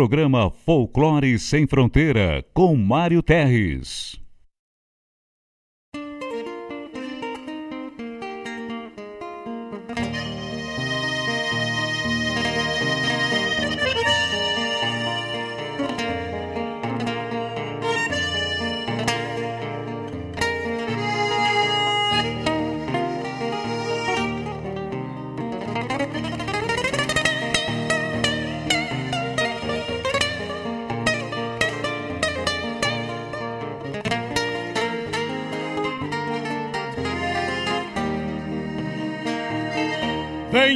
Programa Folclore Sem Fronteira, com Mário Terres.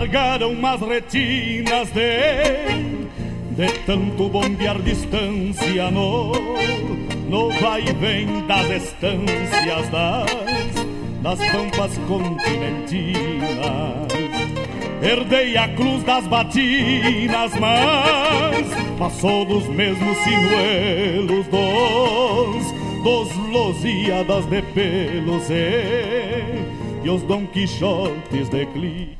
Me alargaram umas retinas de De tanto bombear distância no No vai e vem das estâncias das Das pampas continentinas. Herdei a cruz das batinas, mas Passou dos mesmos sinuelos dos Dos Losíadas de pelos e, e os Dom Quixotes de Cli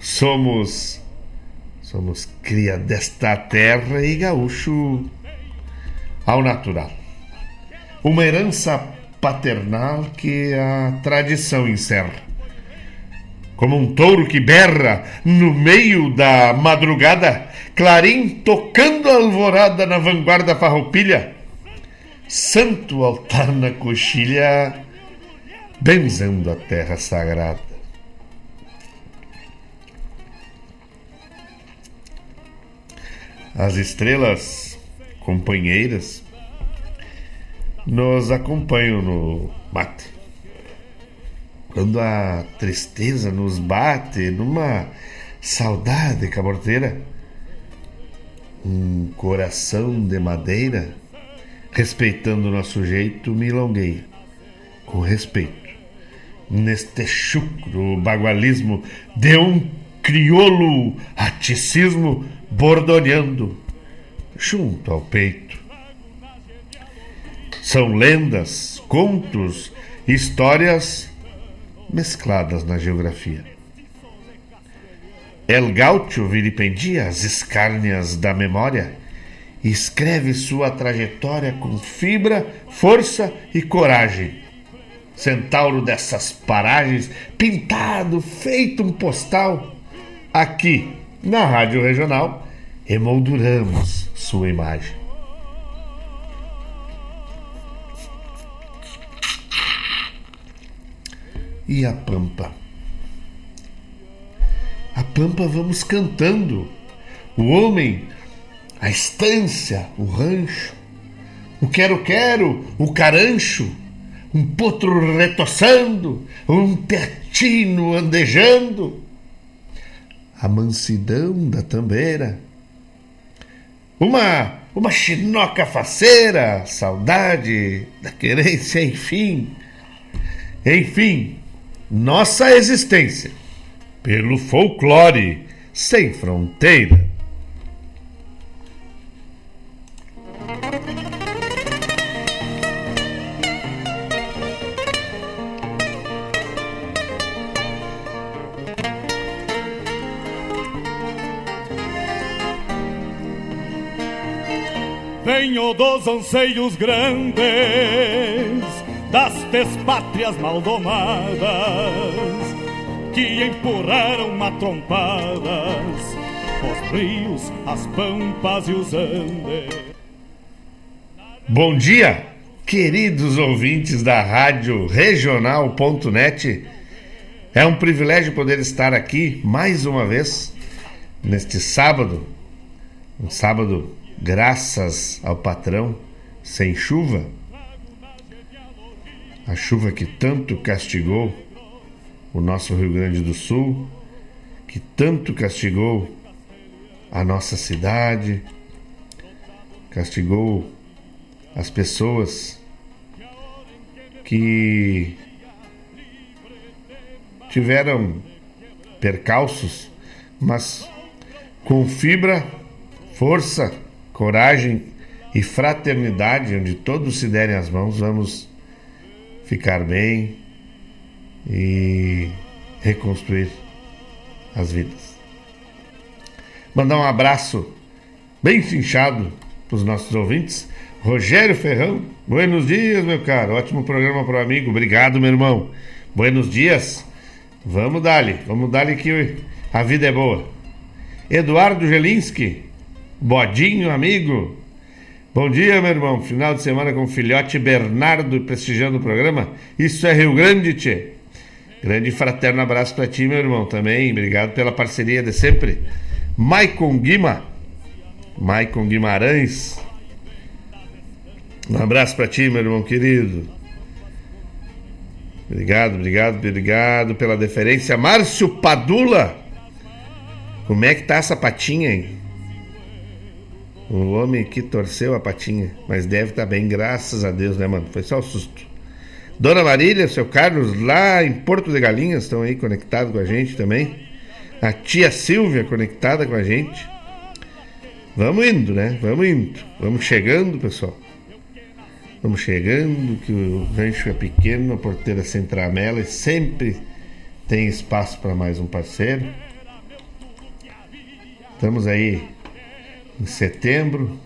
Somos somos cria desta terra e gaúcho ao natural. Uma herança paternal que a tradição encerra. Como um touro que berra no meio da madrugada, clarim tocando a alvorada na vanguarda farroupilha, santo altar na coxilha, benzendo a terra sagrada. As estrelas companheiras nos acompanham no mate. Quando a tristeza nos bate numa saudade caborteira, um coração de madeira, respeitando nosso jeito, me longueia com respeito. Neste chucro bagualismo de um crioulo aticismo bordoneando junto ao peito. São lendas, contos, histórias mescladas na geografia. El Gaucho vilipendia as escárnias da memória e escreve sua trajetória com fibra, força e coragem. Centauro dessas paragens, pintado, feito um postal, aqui na Rádio Regional, emolduramos sua imagem. E a pampa? A pampa vamos cantando. O homem, a estância, o rancho, o quero-quero, o carancho, um potro retoçando, um pertino andejando, a mansidão da tambeira, uma uma chinoca faceira, saudade da querência, enfim. Enfim, nossa existência pelo folclore sem fronteira. Venho dos anseios grandes das despátrias maldomadas que empurraram matrompadas os rios, as pampas e os andes. Bom dia, queridos ouvintes da Rádio Regional.net. É um privilégio poder estar aqui mais uma vez neste sábado, um sábado graças ao patrão sem chuva, a chuva que tanto castigou o nosso Rio Grande do Sul, que tanto castigou a nossa cidade, castigou as pessoas que tiveram percalços, mas com fibra, força, coragem e fraternidade, onde todos se derem as mãos, vamos ficar bem e reconstruir as vidas. Mandar um abraço bem finchado para os nossos ouvintes. Rogério Ferrão, buenos dias, meu caro. Ótimo programa para o amigo. Obrigado, meu irmão. Buenos dias. Vamos dali, vamos dali que a vida é boa. Eduardo Gelinski, bodinho amigo. Bom dia, meu irmão. Final de semana com o filhote Bernardo prestigiando o programa. Isso é Rio Grande, tchê. Grande fraterno abraço para ti, meu irmão, também. Obrigado pela parceria de sempre. Maicon Guima. Maicon Guimarães. Um abraço para ti, meu irmão querido. Obrigado, obrigado, obrigado pela deferência. Márcio Padula. Como é que tá essa patinha, hein? O homem que torceu a patinha, mas deve estar tá bem, graças a Deus, né, mano? Foi só o um susto. Dona Marília, seu Carlos, lá em Porto de Galinhas, estão aí conectados com a gente também. A tia Silvia conectada com a gente. Vamos indo, né? Vamos indo. Vamos chegando, pessoal. Vamos chegando, que o rancho é pequeno, a porteira sem tramela e sempre tem espaço para mais um parceiro. Estamos aí em setembro,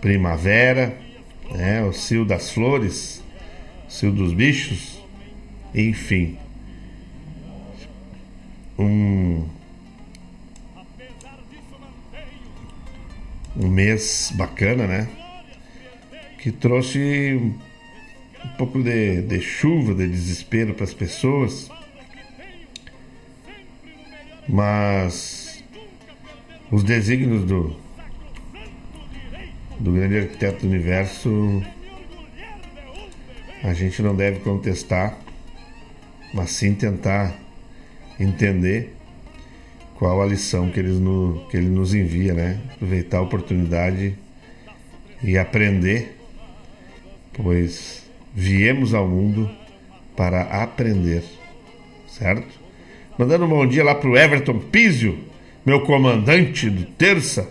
primavera né? o cio das flores, o cio dos bichos, enfim. Um, um mês bacana, né? Que trouxe um pouco de, de chuva, de desespero para as pessoas. Mas os desígnios do, do grande arquiteto do universo a gente não deve contestar, mas sim tentar entender qual a lição que, eles no, que ele nos envia, né? Aproveitar a oportunidade e aprender, pois viemos ao mundo para aprender, certo? Mandando um bom dia lá pro Everton Pizio, meu comandante do Terça.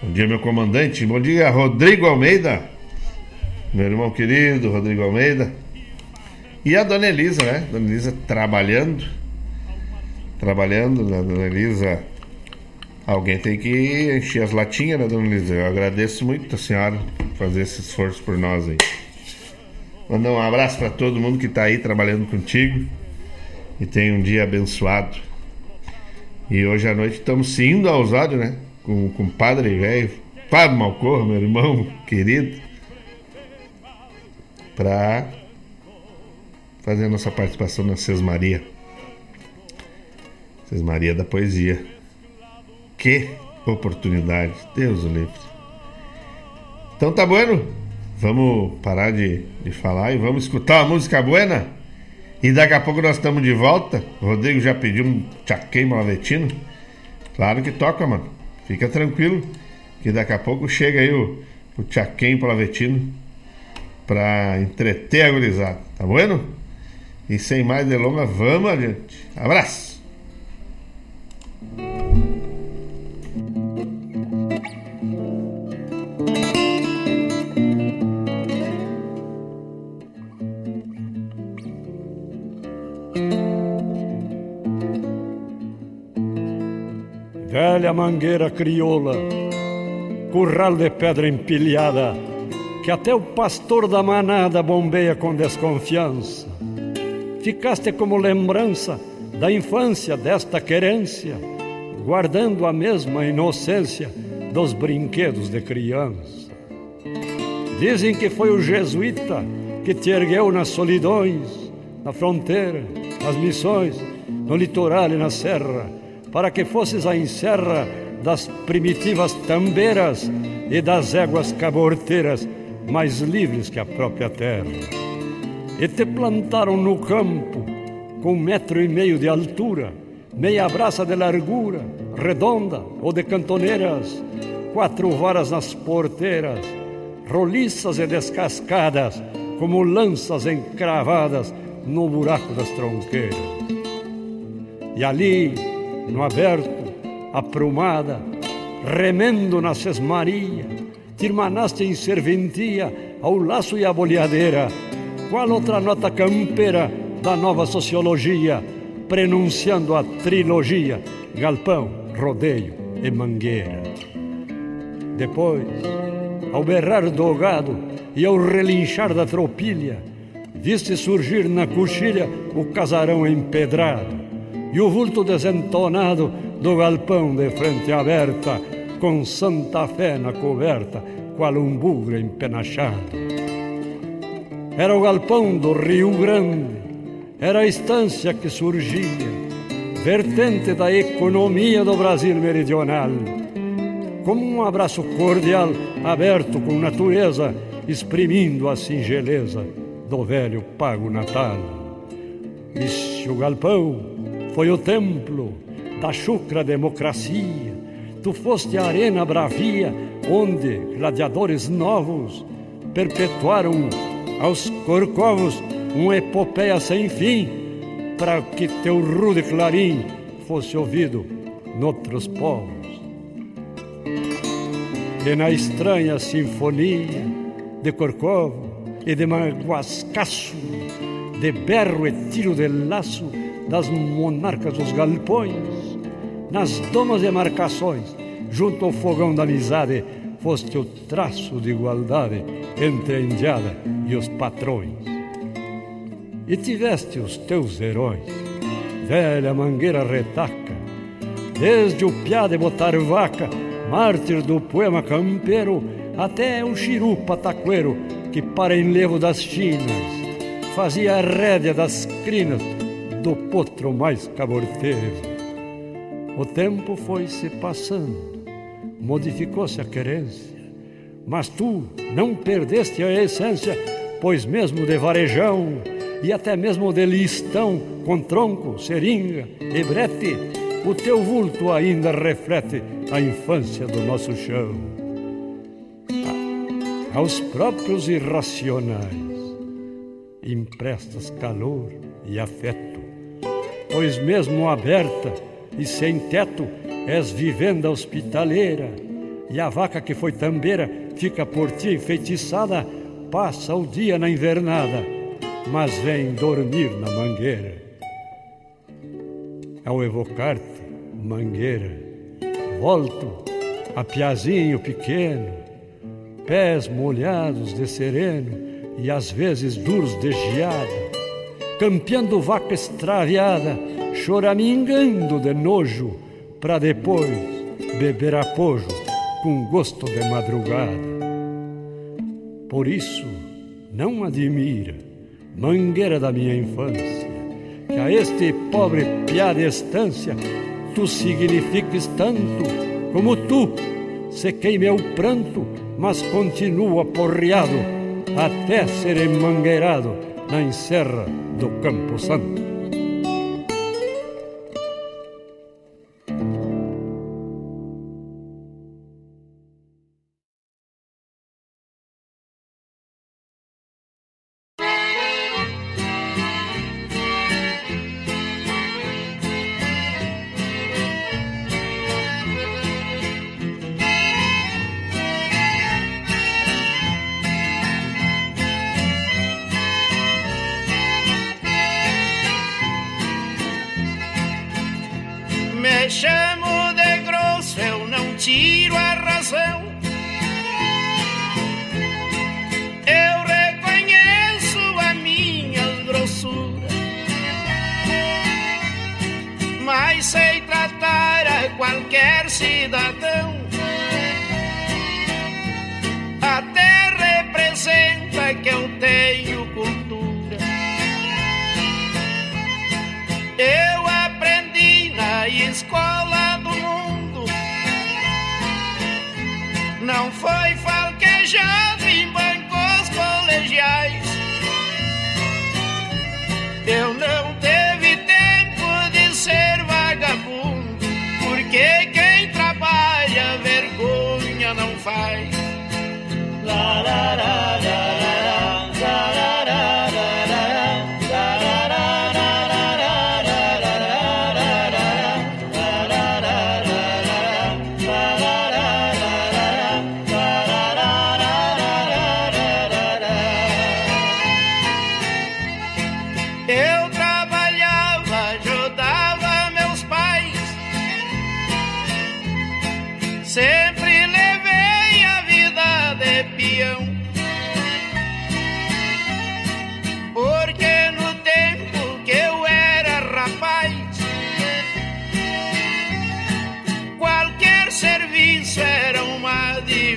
Bom dia, meu comandante. Bom dia, Rodrigo Almeida, meu irmão querido, Rodrigo Almeida. E a dona Elisa, né? Dona Elisa trabalhando trabalhando, né, dona Elisa? Alguém tem que encher as latinhas, né, dona Elisa? Eu agradeço muito a senhora fazer esse esforço por nós aí. Mandar um abraço para todo mundo que está aí trabalhando contigo e tenha um dia abençoado. E hoje à noite estamos indo ao Osório, né? Com, com o padre velho, Fábio Malcorra, meu irmão querido, para fazer a nossa participação na Sesmaria. Vocês Maria da Poesia. Que oportunidade. Deus o livre. Então tá bueno. Vamos parar de, de falar e vamos escutar a música buena. E daqui a pouco nós estamos de volta. O Rodrigo já pediu um tchaquei malavetino. Claro que toca, mano. Fica tranquilo. Que daqui a pouco chega aí o, o tchaquei malavetino pra entreter a gurizada. Tá bueno? E sem mais delongas, vamos adiante. Abraço! Mangueira crioula, curral de pedra empilhada, que até o pastor da manada bombeia com desconfiança. Ficaste como lembrança da infância desta querência, guardando a mesma inocência dos brinquedos de criança. Dizem que foi o jesuíta que te ergueu nas solidões, na fronteira, nas missões, no litoral e na serra para que fosses a encerra das primitivas tambeiras e das éguas caborteiras, mais livres que a própria terra. E te plantaram no campo, com um metro e meio de altura, meia braça de largura, redonda ou de cantoneiras, quatro varas nas porteiras, roliças e descascadas, como lanças encravadas no buraco das tronqueiras. E ali, no aberto, aprumada, remendo na sesmaria, te irmanaste em serventia ao laço e à boleadeira, qual outra nota campeira da nova sociologia, prenunciando a trilogia, galpão, rodeio e mangueira. Depois, ao berrar do gado e ao relinchar da tropilha, viste surgir na coxilha o casarão empedrado, e o vulto desentonado do galpão de frente aberta, com Santa Fé na coberta, qual um bugre empenachado. Era o galpão do Rio Grande, era a estância que surgia, vertente da economia do Brasil meridional, como um abraço cordial aberto com natureza, exprimindo a singeleza do velho pago natal. Se o galpão foi o templo da chucra democracia. Tu foste a arena bravia, onde gladiadores novos perpetuaram aos corcovos uma epopeia sem fim, para que teu rude clarim fosse ouvido noutros povos. E na estranha sinfonia de Corcovo e de Maguascaço, de berro e tiro de laço, das monarcas dos galpões, nas domas e marcações, junto ao fogão da amizade, foste o traço de igualdade entre a indiada e os patrões. E tiveste os teus heróis, velha mangueira retaca, desde o piá de botar vaca, mártir do poema campeiro, até o xiru pataqueiro, que para enlevo das chinas fazia a rédea das crinas do potro mais caborteiro. O tempo foi se passando, modificou-se a querência, mas tu não perdeste a essência, pois mesmo de varejão e até mesmo de listão com tronco, seringa e brete, o teu vulto ainda reflete a infância do nosso chão. Aos próprios irracionais emprestas calor e afeto, pois mesmo aberta e sem teto és vivenda hospitaleira, e a vaca que foi tambeira fica por ti enfeitiçada, passa o dia na invernada, mas vem dormir na mangueira. Ao evocar-te, mangueira, volto a piazinho pequeno, pés molhados de sereno e às vezes duros de geada, campeando vaca extraviada, choramingando de nojo, para depois beber apojo com gosto de madrugada. Por isso, não admira, mangueira da minha infância, que a este pobre piá de estância tu signifiques tanto como tu sequei meu pranto, mas continuo aporreado até ser emangueirado na encerra do Campo Santo.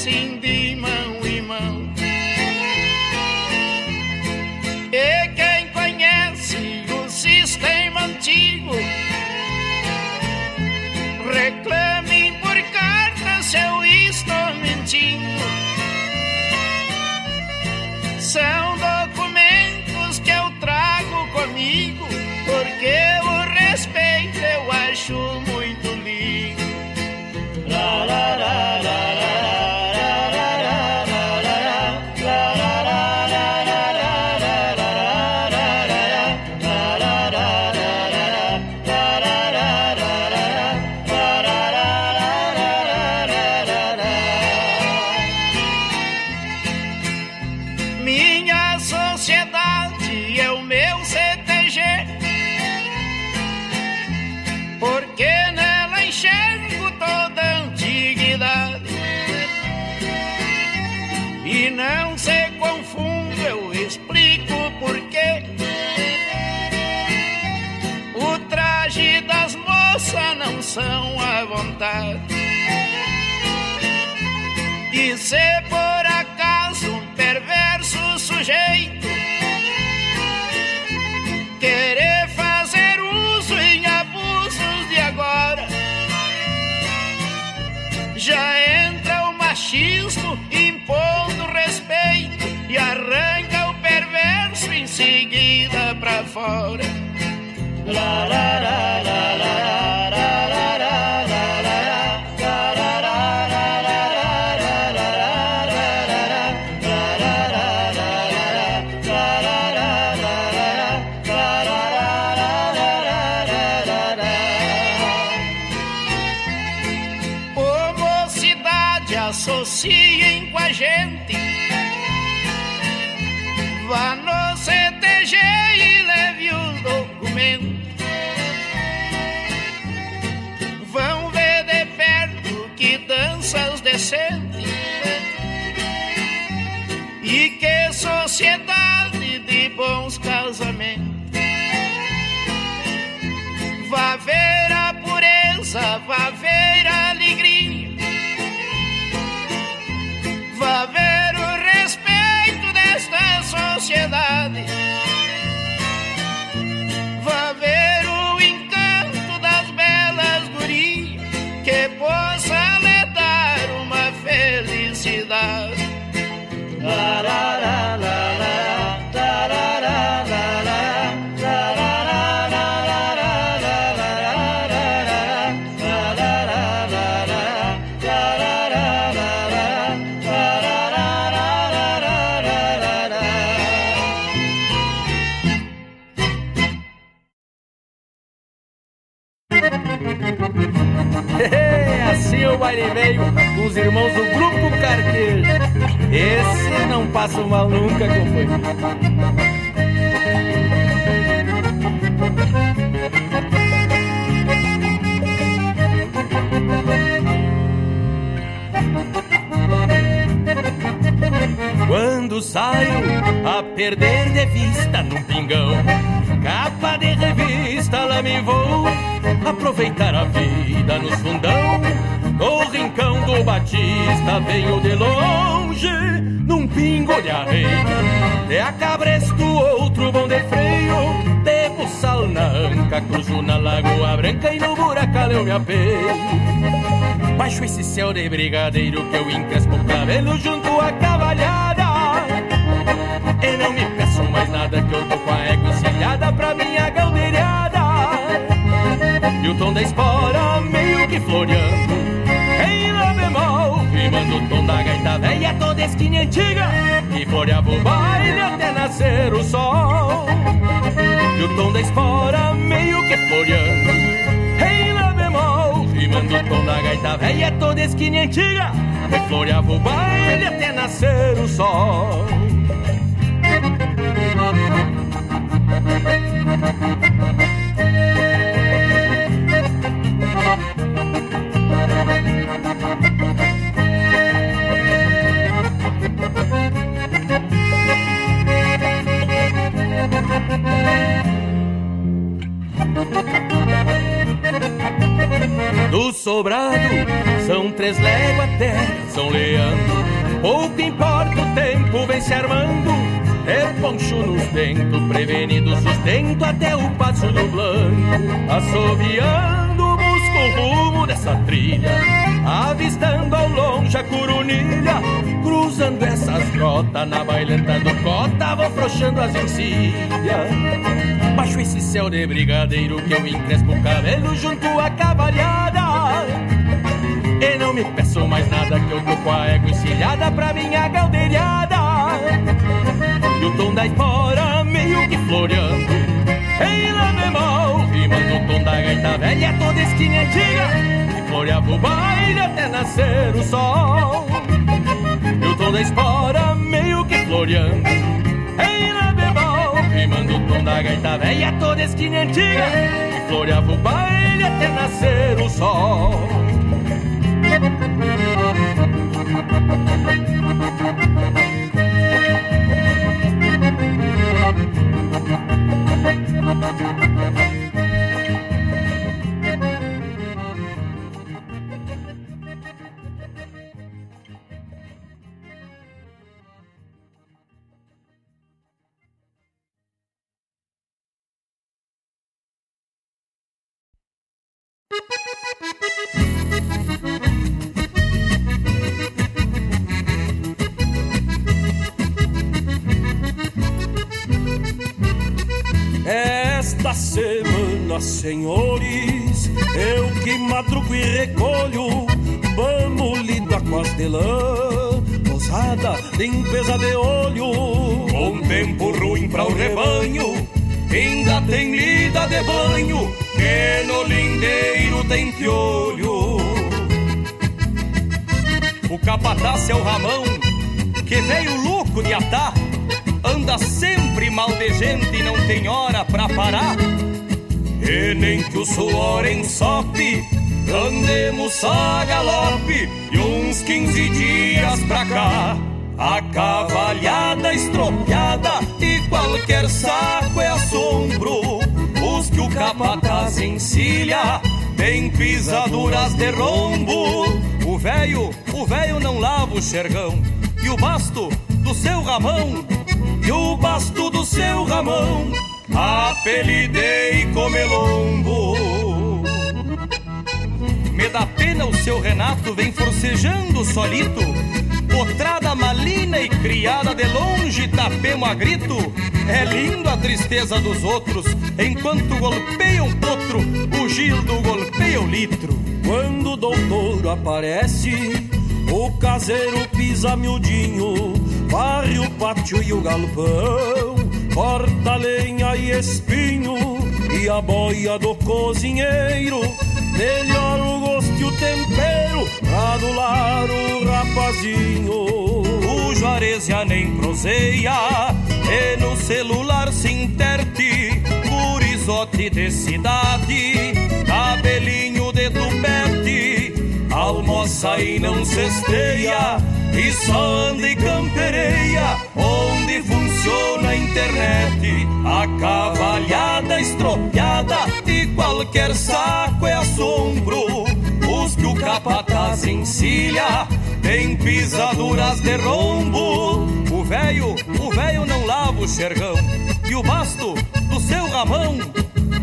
kasing di man la La la la la. Pureza, vá ver a alegria. Vá ver o respeito desta sociedade. Baile veio com os irmãos do Grupo Carteiro. Esse não passa mal nunca, companheiro. Quando saio a perder de vista num pingão, capa de revista lá me vou aproveitar a vida nos fundão. No rincão do Batista venho de longe, num pingo de arreio. De a cabresto, outro bom de freio, de buçal na anca, cruzo na Lagoa Branca e no buracão eu me apeio. Baixo esse céu de brigadeiro que eu encrespo o cabelo junto à cavalhada. E não me peço mais nada que eu tô com a égua encilhada pra minha galdeirada. E o tom da espora meio que lá rimando o tom da gaita velha Toda esquina antiga Que floreava o baile até nascer o sol. E o tom da espora meio que floreando Em lá bemol, rimando o tom da gaita velha Toda esquina antiga Que floreava o baile até nascer o sol Do sobrado são três léguas até São Leandro. Pouco importa o tempo, vem se armando. É poncho nos dentos, prevenido sustento até o passo do blanco. Assoviando, busco o rumo dessa trilha. Avistando ao longe a curunilha. Cruzando essas grotas na bailanta do cota, vou frouxando as encilhas. Baixo esse céu de brigadeiro que eu encrespo o cabelo junto à cavalhada. Não me peço mais nada que eu tô com a égua encilhada pra minha galdeirada. E o tom da espora meio que floreando Em lá bemol, rimando o tom da gaita velha Toda esquina antiga que floreava o baile até nascer o sol. E o tom da espora meio que floreando Em lá bemol, rimando o tom da gaita velha Toda esquina antiga que floreava o baile até nascer o sol Thank you. Esta semana, senhores, eu que madrugo e recolho Vamos lidar com as de lã limpeza de olho. Com tempo ruim para o rebanho Ainda tem lida de banho Que no lindeiro tem piolho. O capataz é o Ramão Que veio louco de atar Anda sempre mal de gente e não tem hora pra parar. E nem que o suor ensope, andemos a galope, e uns quinze dias pra cá. A cavalhada estropiada e qualquer saco é assombro. Os que o capataz encilha tem pisaduras de rombo. O velho, o velho não lava o xergão, e o basto do seu ramão e o basto do seu ramão apelidei comelombo. Me dá pena o seu Renato vem forcejando solito, potrada malina e criada de longe tapemo a grito. É lindo a tristeza dos outros, enquanto golpeia um potro, o Gildo golpeia o litro. Quando o doutor aparece, o caseiro pisa miudinho varre o pátio e o galpão, corta lenha e espinho, e a boia do cozinheiro, melhora o gosto e o tempero, pra adular o rapazinho. O Juarez já nem proseia, e no celular se interte, gurizote de cidade, cabelinho de tupete, almoça e não cesteia, e só anda e campereia onde funciona a internet. A cavalhada estropiada e qualquer saco é assombro. Os que o capataz encilha tem pisaduras de rombo. O velho, o velho não lava o xergão e o basto do seu ramão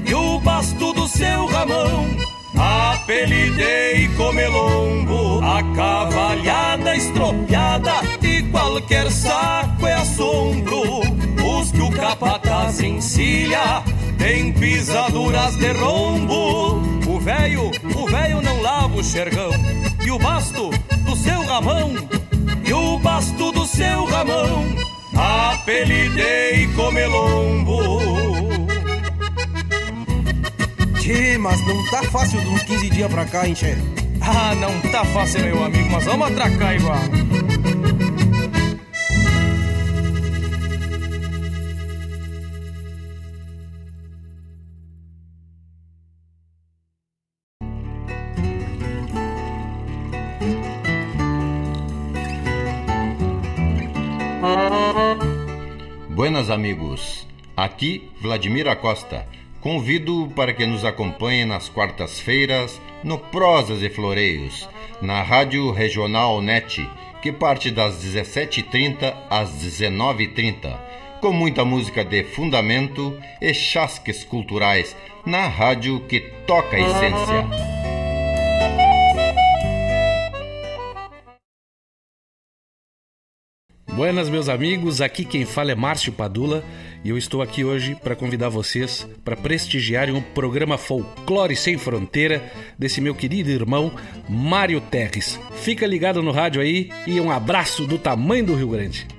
e o basto do seu ramão apelidei comelombo, a cavalhada estropiada e qualquer saco é assombro. Os que o capataz encilha tem pisaduras de rombo. O velho, o velho não lava o xergão e o basto do seu ramão e o basto do seu ramão apelidei comelombo. Tchê, mas não tá fácil de uns 15 dias pra cá, hein, Tchê? Ah, não tá fácil, meu amigo, mas vamos atracar igual. Buenas amigos, aqui Vladimir Acosta Convido para que nos acompanhe nas quartas-feiras no Prosas e Floreios, na Rádio Regional NET, que parte das 17h30 às 19h30, com muita música de fundamento e chasques culturais na rádio que toca a essência. Buenas, meus amigos. Aqui quem fala é Márcio Padula e eu estou aqui hoje para convidar vocês para prestigiarem um programa Folclore Sem Fronteira desse meu querido irmão Mário Terres. Fica ligado no rádio aí e um abraço do tamanho do Rio Grande.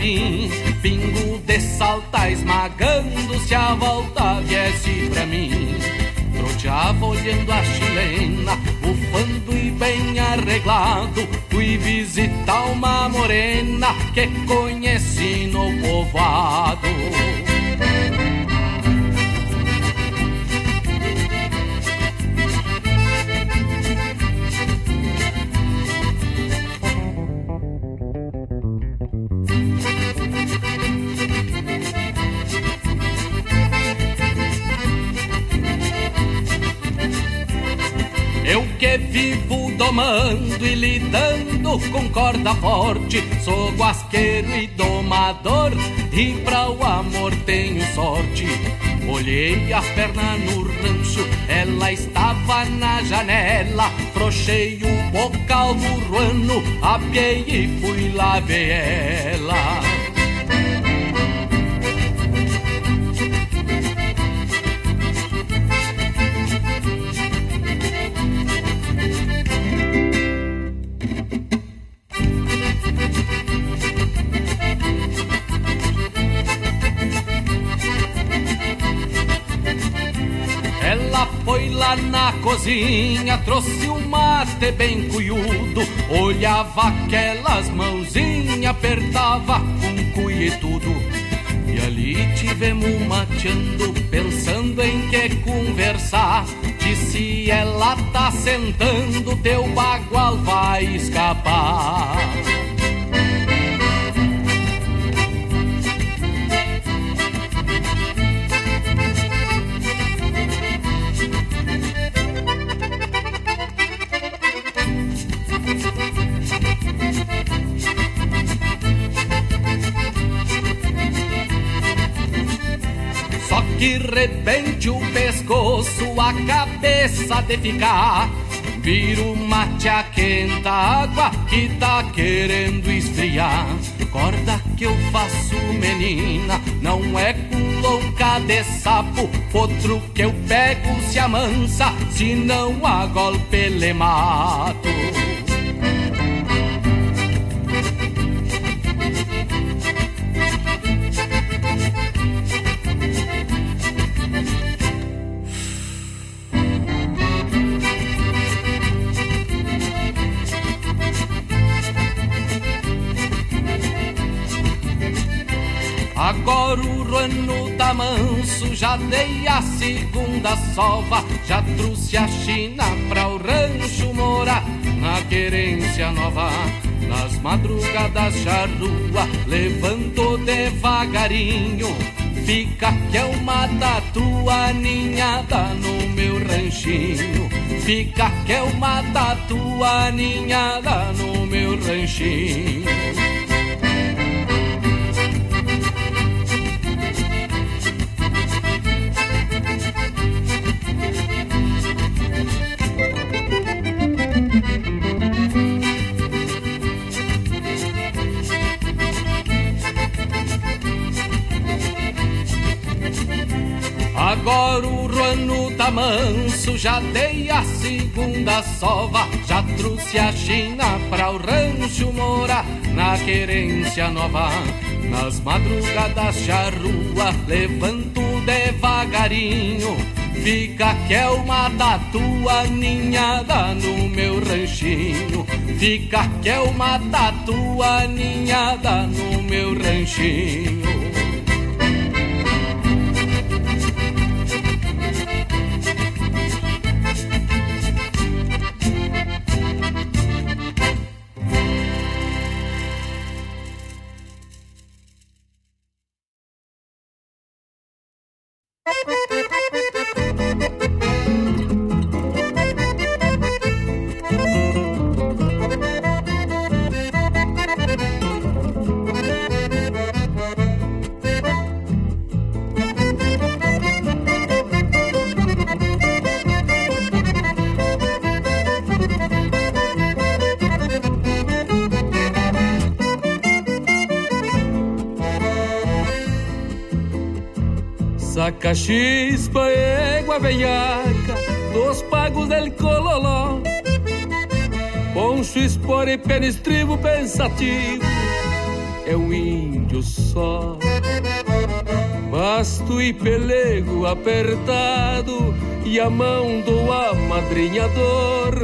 Capim Pingo de salta esmagando se a volta viesse pra mim. Troteava olhando a chilena, bufando e bem arreglado. Fui visitar uma morena que conheci no povoado domando e lidando com corda forte. Sou guasqueiro e domador e pra o amor tenho sorte. Olhei a perna no rancho, ela estava na janela. Frochei o bocal do ruano, apiei e fui lá ver ela. Cozinha trouxe um mate bem cuiudo Olhava aquelas mãozinhas, apertava com cuia e tudo. E ali tivemos mateando, pensando em que conversar. Disse ela tá sentando, teu bagual vai escapar rebente o pescoço, a cabeça de ficar. Vira o mate a quenta água que tá querendo esfriar. Corda que eu faço, menina, não é com louca de sapo. Outro que eu pego se amansa, se não a golpe le mato. Dei a segunda sova, já trouxe a China pra o rancho morar na querência nova. Nas madrugadas charrua, levanto devagarinho, fica que é uma tatua ninhada no meu ranchinho. Fica que é uma tatua ninhada no meu ranchinho. Agora o ruano tá manso, já dei a segunda sova, já trouxe a China pra o rancho morar na querência nova. Nas madrugadas charrua, levanto devagarinho, fica que é uma tatua ninhada no meu ranchinho. Fica que é uma tatua ninhada no meu ranchinho. Égua veiaca, dos pagos del cololó. Poncho, espora e pena estribo pensativo, é um índio só. Basto e pelego apertado e a mão do amadrinhador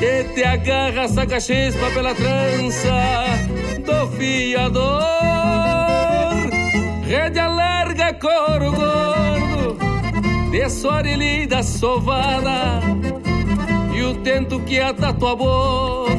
que te agarra saca chispa pela trança do fiador. Rede alarga gordo de sua da sovada e o tento que ata tua boca,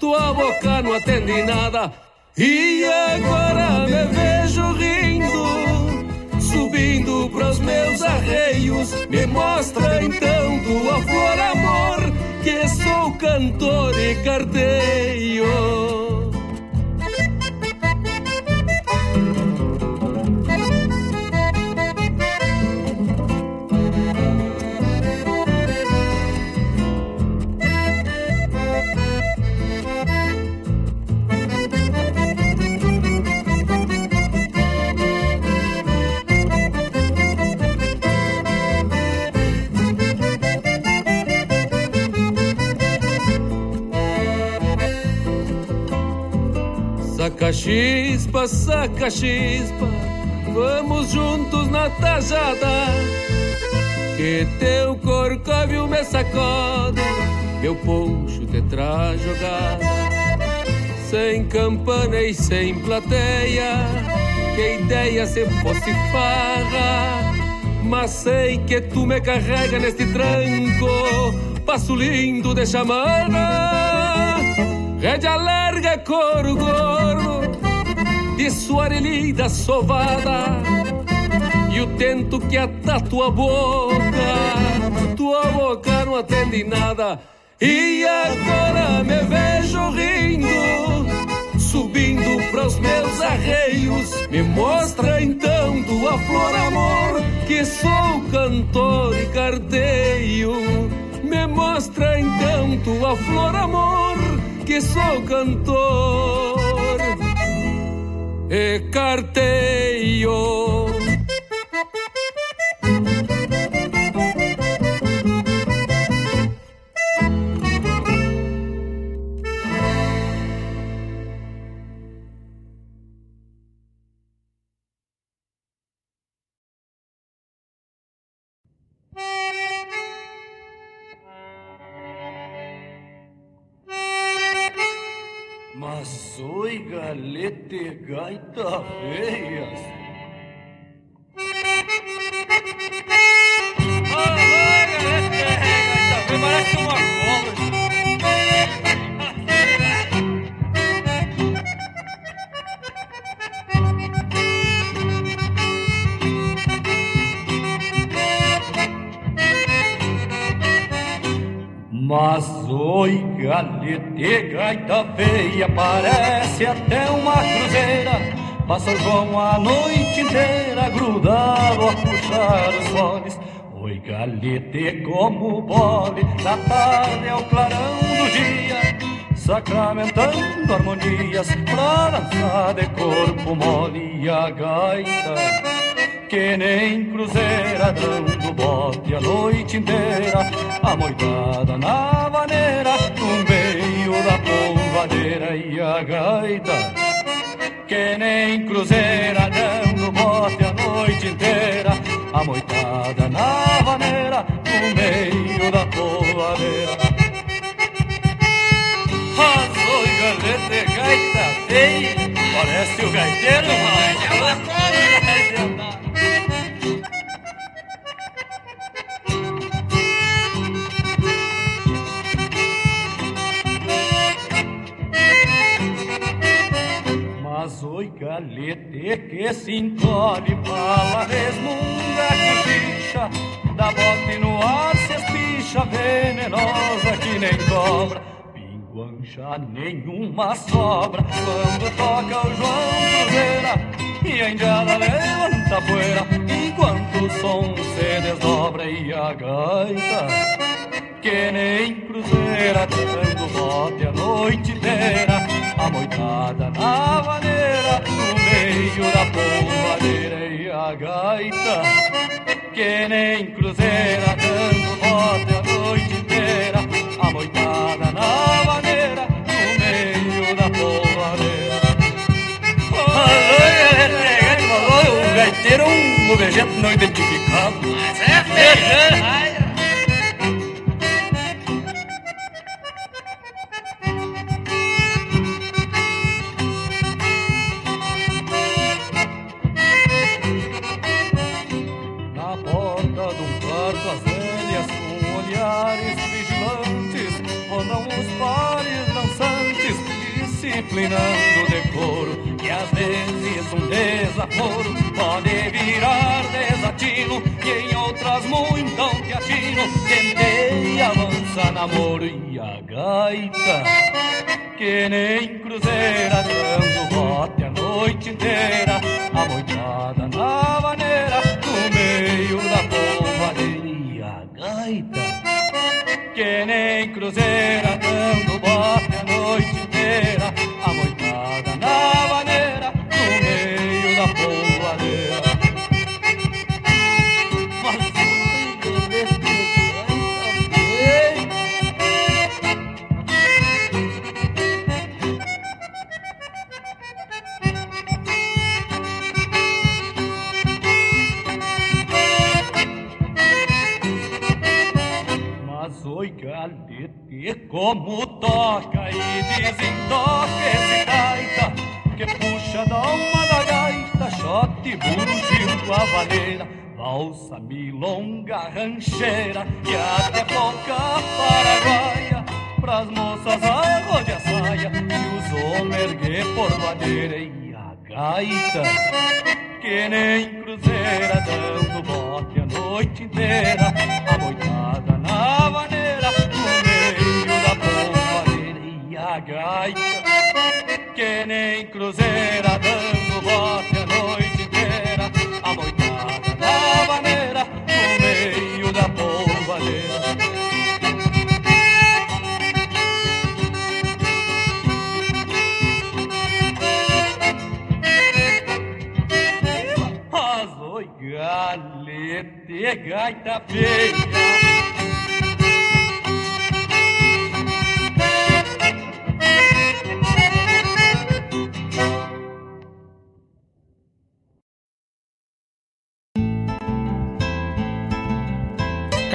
tua boca não atende nada. E agora me vejo rindo, subindo pros meus arreios. Me mostra então tua flor, amor, que sou cantor e carteio. Chispa, saca chispa, vamos juntos na tajada. Que teu corcóvio me sacode, meu poncho te traz jogada. Sem campana e sem plateia, que ideia se fosse farra. Mas sei que tu me carrega neste tranco, passo lindo de chamada. Rédea larga, couro gordo, de sua orelhida sovada, e o tento que ata tua boca, tua boca não atende nada. E agora me vejo rindo, subindo pros meus arreios. Me mostra então tua flor, amor, que sou cantor e carteio. Me mostra então tua flor, amor que sou cantor e carteio. Mas cruzeira. Passa o João a noite inteira grudado a puxar os olhos. Oi, galete como bole, da tarde ao clarão do dia, sacramentando harmonias pra dançar de corpo mole e a gaita que nem cruzeira dando bote a noite inteira, a moitada na vaneira, no meio da polvadeira e a gaita. Cruzeira dando bote a noite inteira, a moitada na vaneira, no meio da polvadeira. Oi, galete gaita feia, parece o gaiteiro, mas que se encolhe, fala, resmunga, cochicha, dá bote no ar, se espicha, venenosa que nem cobra. Pinguancha nenhuma sobra, quando toca o João Cruzeira, e a indiada levanta a poeira, enquanto o som se desdobra e a gaita que nem cruzeira dando bote a noite inteira, a moitada na vaneira, meio da polvadeira e a gaita, que nem cruzeira dando bote a noite inteira, a moitada na vaneira, no meio da polvadeira. Alô, o gaiteiro é um objeto não identificado. Mas disciplinando o decoro E às vezes um desaforo pode virar desacoro atino e em outras muitas te atino. Tentei avançar namoro e a gaita, que nem cruzeira dando bote a noite inteira. A moitada na maneira, no meio da polvadeira e a gaita, que nem cruzeira como toca e desentoca esse gaita Que puxa da alma da gaita, burugindo a vaneira Valsa, milonga, rancheira e até polca paraguaia Pras moças arrode a saia e os homens erguer por bandeira E a gaita, que nem cruzeira dando bote a noite inteira A moitada Gaita, que nem cruzeira dando bote a noite inteira. A moitada na maneira, no meio da polvadeira. Galete, gaita feia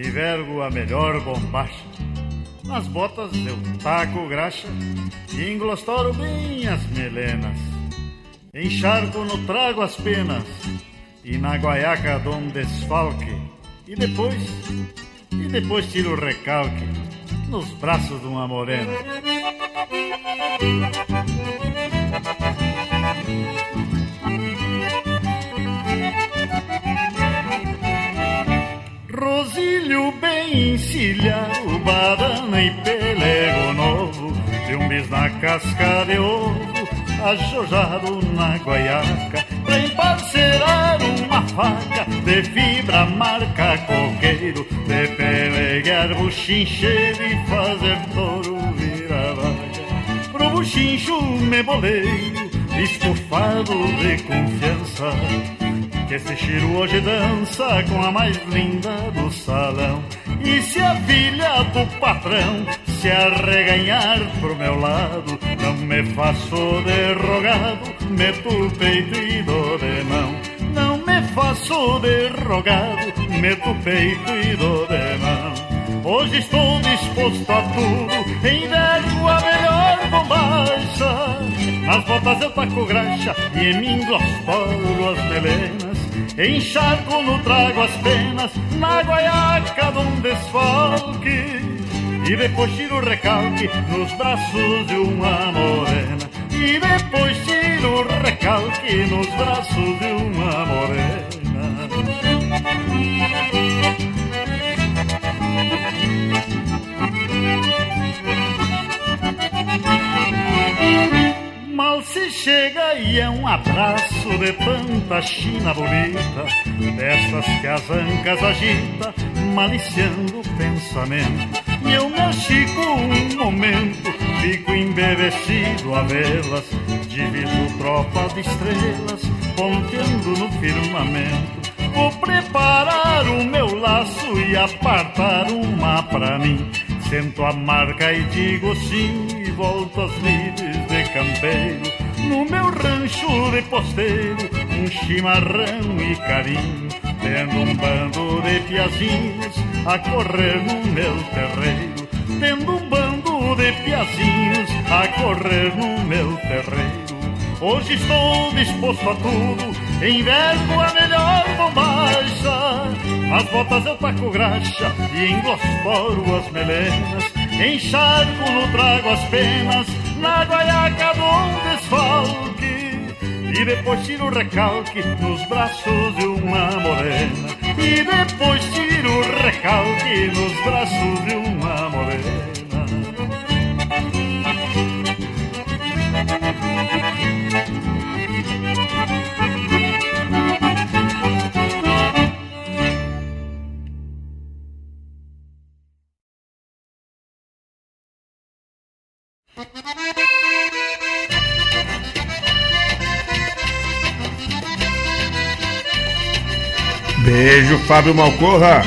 e vergo a melhor bombacha. Nas botas eu taco graxa e englostoro bem as melenas. Encharco no trago as penas e na guaiaca dou um desfalque. E depois, e depois tiro o recalque nos braços de uma morena. Rosilho bem encilhado, badana e pelego novo De um bis na casca de ovo, ajojado na guaiaca. Pra emparcerar uma faca de fibra marca coqueiro. De peleguear buchincheiro e fazer touro virar vaga Pro buchincho me boleio, estufado de confiança que esse cheiro hoje dança com a mais linda do salão. E se a filha do patrão se arreganhar pro meu lado, não me faço de rogado, meto o peito e dou de mão. Não me faço de rogado, meto o peito e dou de mão. Hoje estou disposto a tudo, envergo a melhor bombacha. Nas botas eu taco graxa e em mim as melenas. Encharco no trago as penas, na guaiaca de um desfalque. E depois tiro o recalque nos braços de uma morena. E depois tiro o recalque nos braços de uma morena. Se chega e é um abraço de tanta china bonita, destas que as ancas agita, maliciando o pensamento. E eu me achico um momento, fico embevecido a vê-las, diviso tropa de estrelas, ponteando no firmamento. Vou preparar o meu laço e apartar uma pra mim. Sento a marca e digo sim e volto às lides de campeiro No meu rancho de posteiro, um chimarrão e carinho Tendo um bando de piazinhos a correr no meu terreiro. Tendo um bando de piazinhos a correr no meu terreiro. Hoje estou disposto a tudo Inverno a melhor bombacha. Nas botas eu taco graxa E englostoro as melenas. Encharco no trago as penas Na guaiaca do desfalque E depois tiro o recalque Nos braços de uma morena. E depois tiro o recalque Nos braços de uma morena Fábio Malcorra.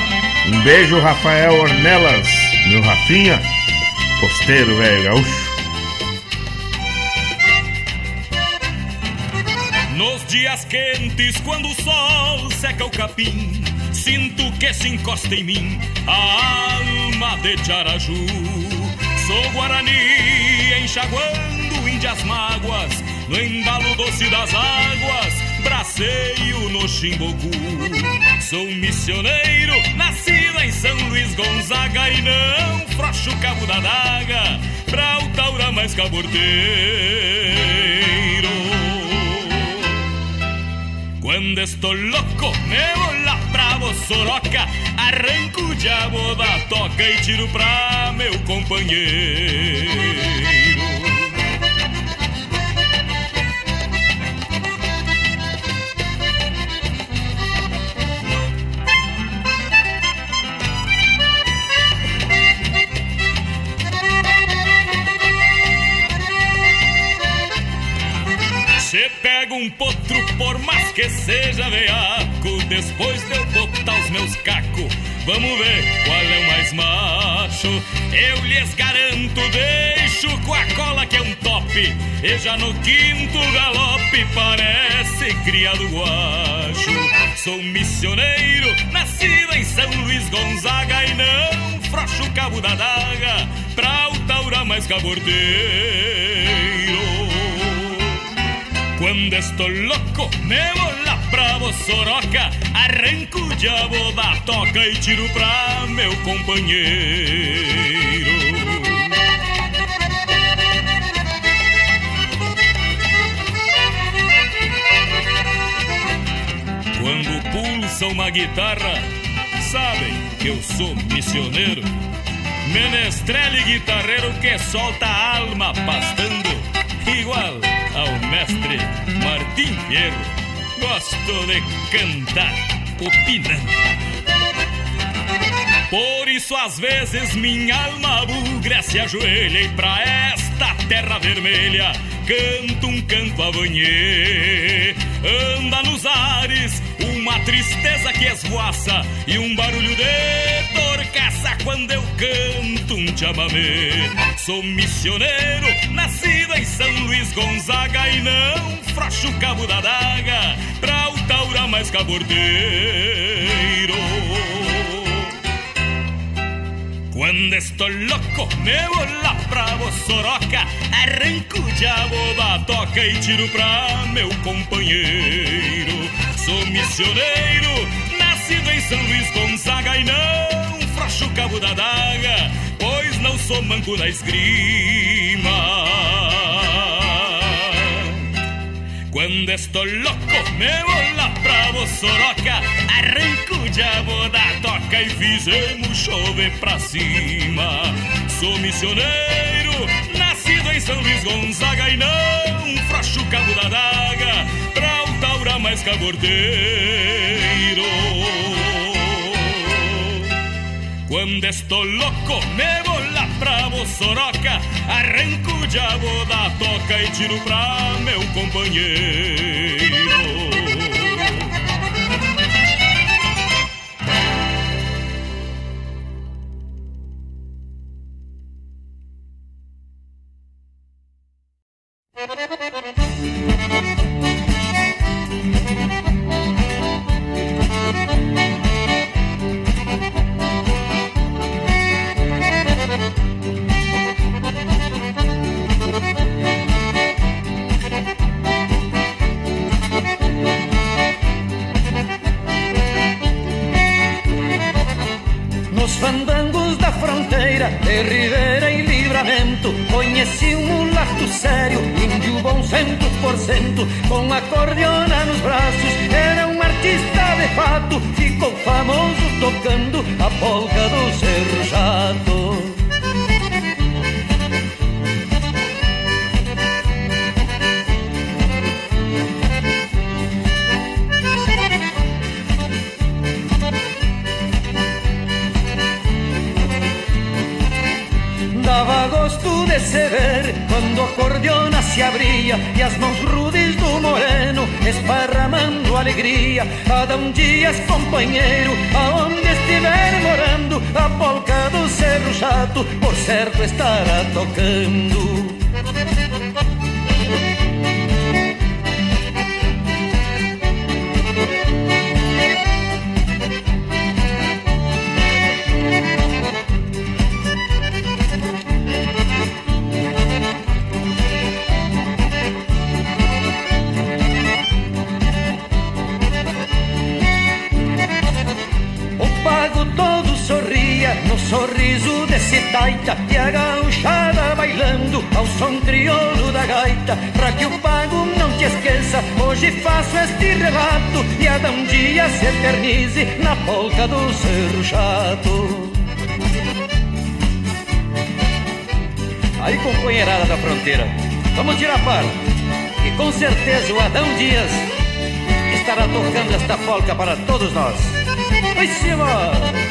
Um beijo, Rafael Ornelas. Meu Rafinha. Posteiro, velho gaúcho. Nos dias quentes, quando o sol seca o capim, sinto que se encosta em mim a alma de Tiaraju. Sou Guarani enxaguando índias mágoas, no embalo doce das águas, braceio no Chimbogu. Sou missioneiro, nascido em São Luís Gonzaga e não frocho o cabo da daga pra o taura mais caborteiro. Quando estou louco, me vou lá pra Bossoroca, arranco o diabo da toca e tiro pra meu companheiro. Cê pega um potro, por mais que seja veaco, depois de eu botar os meus cacos, vamos ver qual é o mais macho. Eu lhes garanto, deixo com a cola que é um top, e já no quinto galope parece criado guacho. Sou missioneiro, nascido em São Luís Gonzaga, e não frocho o cabo da daga pra o taura mais cabordeiro. Quando estou louco, me lá pra Bossoroca Arranco o da toca e tiro pra meu companheiro Quando pulsa uma guitarra, sabem que eu sou missioneiro Menestrel e guitarreiro que solta a alma pastando Igual ao mestre Martim Fierro. Gosto de cantar opinando. Por isso, às vezes, minha alma bugra se ajoelha e pra esta terra vermelha canto um canto avanhê. Anda nos ares uma tristeza que esvoaça e um barulho de torcaça quando eu canto um chamamé. Sou missioneiro, nascido em São Luís Gonzaga e não frocho o cabo da daga pra o taura mais cabordeiro. Quando estou louco, me vou lá pra Bossoroca Arranco o diabo da toca e tiro pra meu companheiro Sou missioneiro, nascido em São Luís Gonzaga E não frocho o cabo da daga, pois não sou manco na esgrima. Quando estou louco, me vou lá pra Bossoroca Arranco o diabo da toca e fizemos chover pra cima. Sou missioneiro, nascido em São Luís Gonzaga E não frocho o cabo da daga pra o taura mais cabordeiro Quando estou louco, me vou lá pra Bossoroca Arranco diabo da toca e tiro pra meu companheiro faço este relato e a um dia se eternize na polca do Cerro Chato. Aí, companheirada da fronteira, vamos tirar par. E com certeza o Adão Dias estará tocando esta polca para todos nós. Vai cima!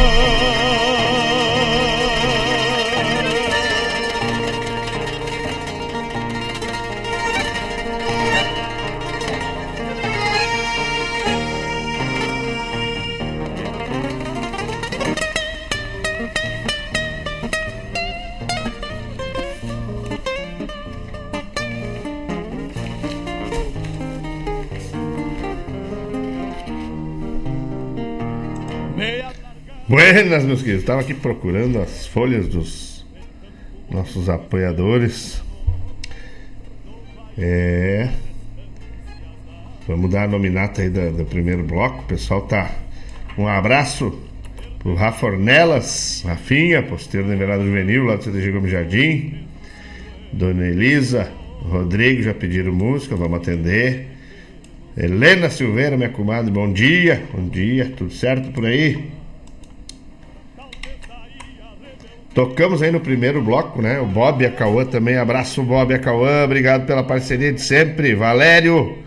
Buenas, meus queridos. Estava aqui procurando as folhas dos nossos apoiadores. É. Vamos dar a nominata aí do, do primeiro bloco. O pessoal tá. Um abraço pro Rafa Ornelas, Rafinha, posteiro da Everado Juvenil, lá do CDG Gomes Jardim. Dona Elisa, Rodrigo já pediram música, vamos atender. Helena Silveira, minha comadre, bom dia, bom dia, tudo certo por aí? Tocamos aí no primeiro bloco, né? O Bob e a Cauã também. Abraço, Bob e a Cauã. Obrigado pela parceria de sempre. Valério.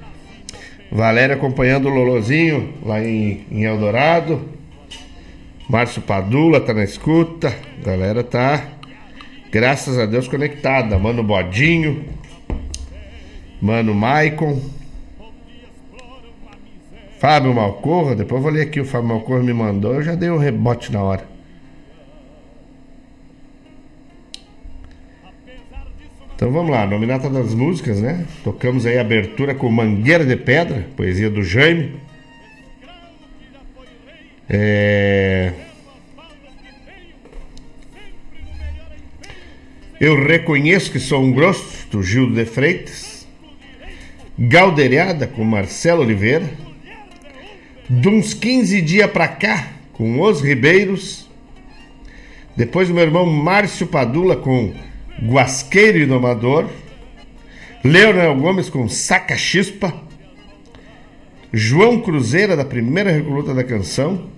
Valério acompanhando o Lolozinho lá em, em Eldorado. Márcio Padula tá na escuta. A galera tá, graças a Deus, conectada. Mano Bodinho. Mano Maicon. Fábio Malcorra. Depois eu vou ler aqui. O Fábio Malcorra me mandou. Eu já dei um rebote na hora. Então vamos lá, nominata das músicas, né? Tocamos aí a abertura com Mangueira de Pedra, poesia do Jaime. É... Eu reconheço que sou um grosso, do Gildo de Freitas. Galderiada com Marcelo Oliveira. De uns 15 dias pra cá, com Os Ribeiros. Depois o meu irmão Márcio Padula com Guasqueiro e Domador. Leonel Gomes com Saca Chispa. João Cruzeira, da primeira recoluta da canção.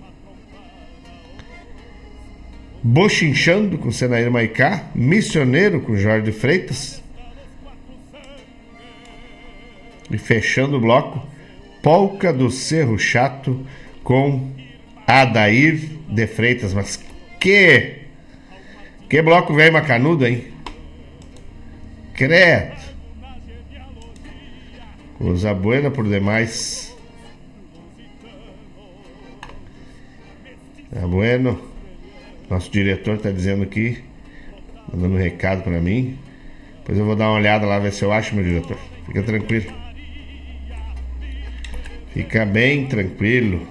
Bochinchando com Senair Maicá. Missioneiro com Jorge Freitas. E fechando o bloco, Polca do Cerro Chato com Adair de Freitas. Mas que. Que bloco velho macanudo, hein? Credo. Coisa buena por demais. Tá bueno. Nosso diretor está dizendo aqui, mandando um recado para mim. Depois eu vou dar uma olhada lá, ver se eu acho, meu diretor. Fica tranquilo. Fica bem tranquilo.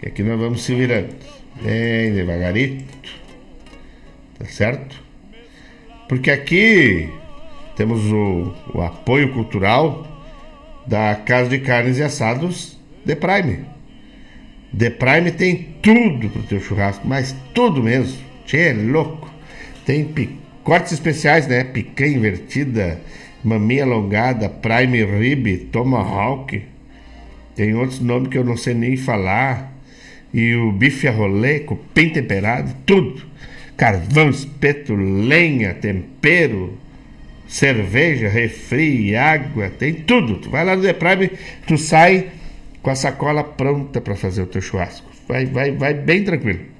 Que aqui nós vamos se virando. Bem devagarito. Tá certo? Porque aqui temos o, o apoio cultural da Casa de Carnes e Assados The Prime. The Prime tem tudo pro teu churrasco, mas tudo mesmo. Tchê, é louco. Tem cortes especiais, né? Picanha invertida, maminha alongada, Prime Rib, Tomahawk. Tem outros nomes que eu não sei nem falar. E o bife a rolê, cupim temperado, tudo. Carvão, espeto, lenha, tempero, cerveja, refri, água, tem tudo. Tu vai lá no The Prime, tu sai com a sacola pronta para fazer o teu churrasco. Vai, vai, vai bem tranquilo.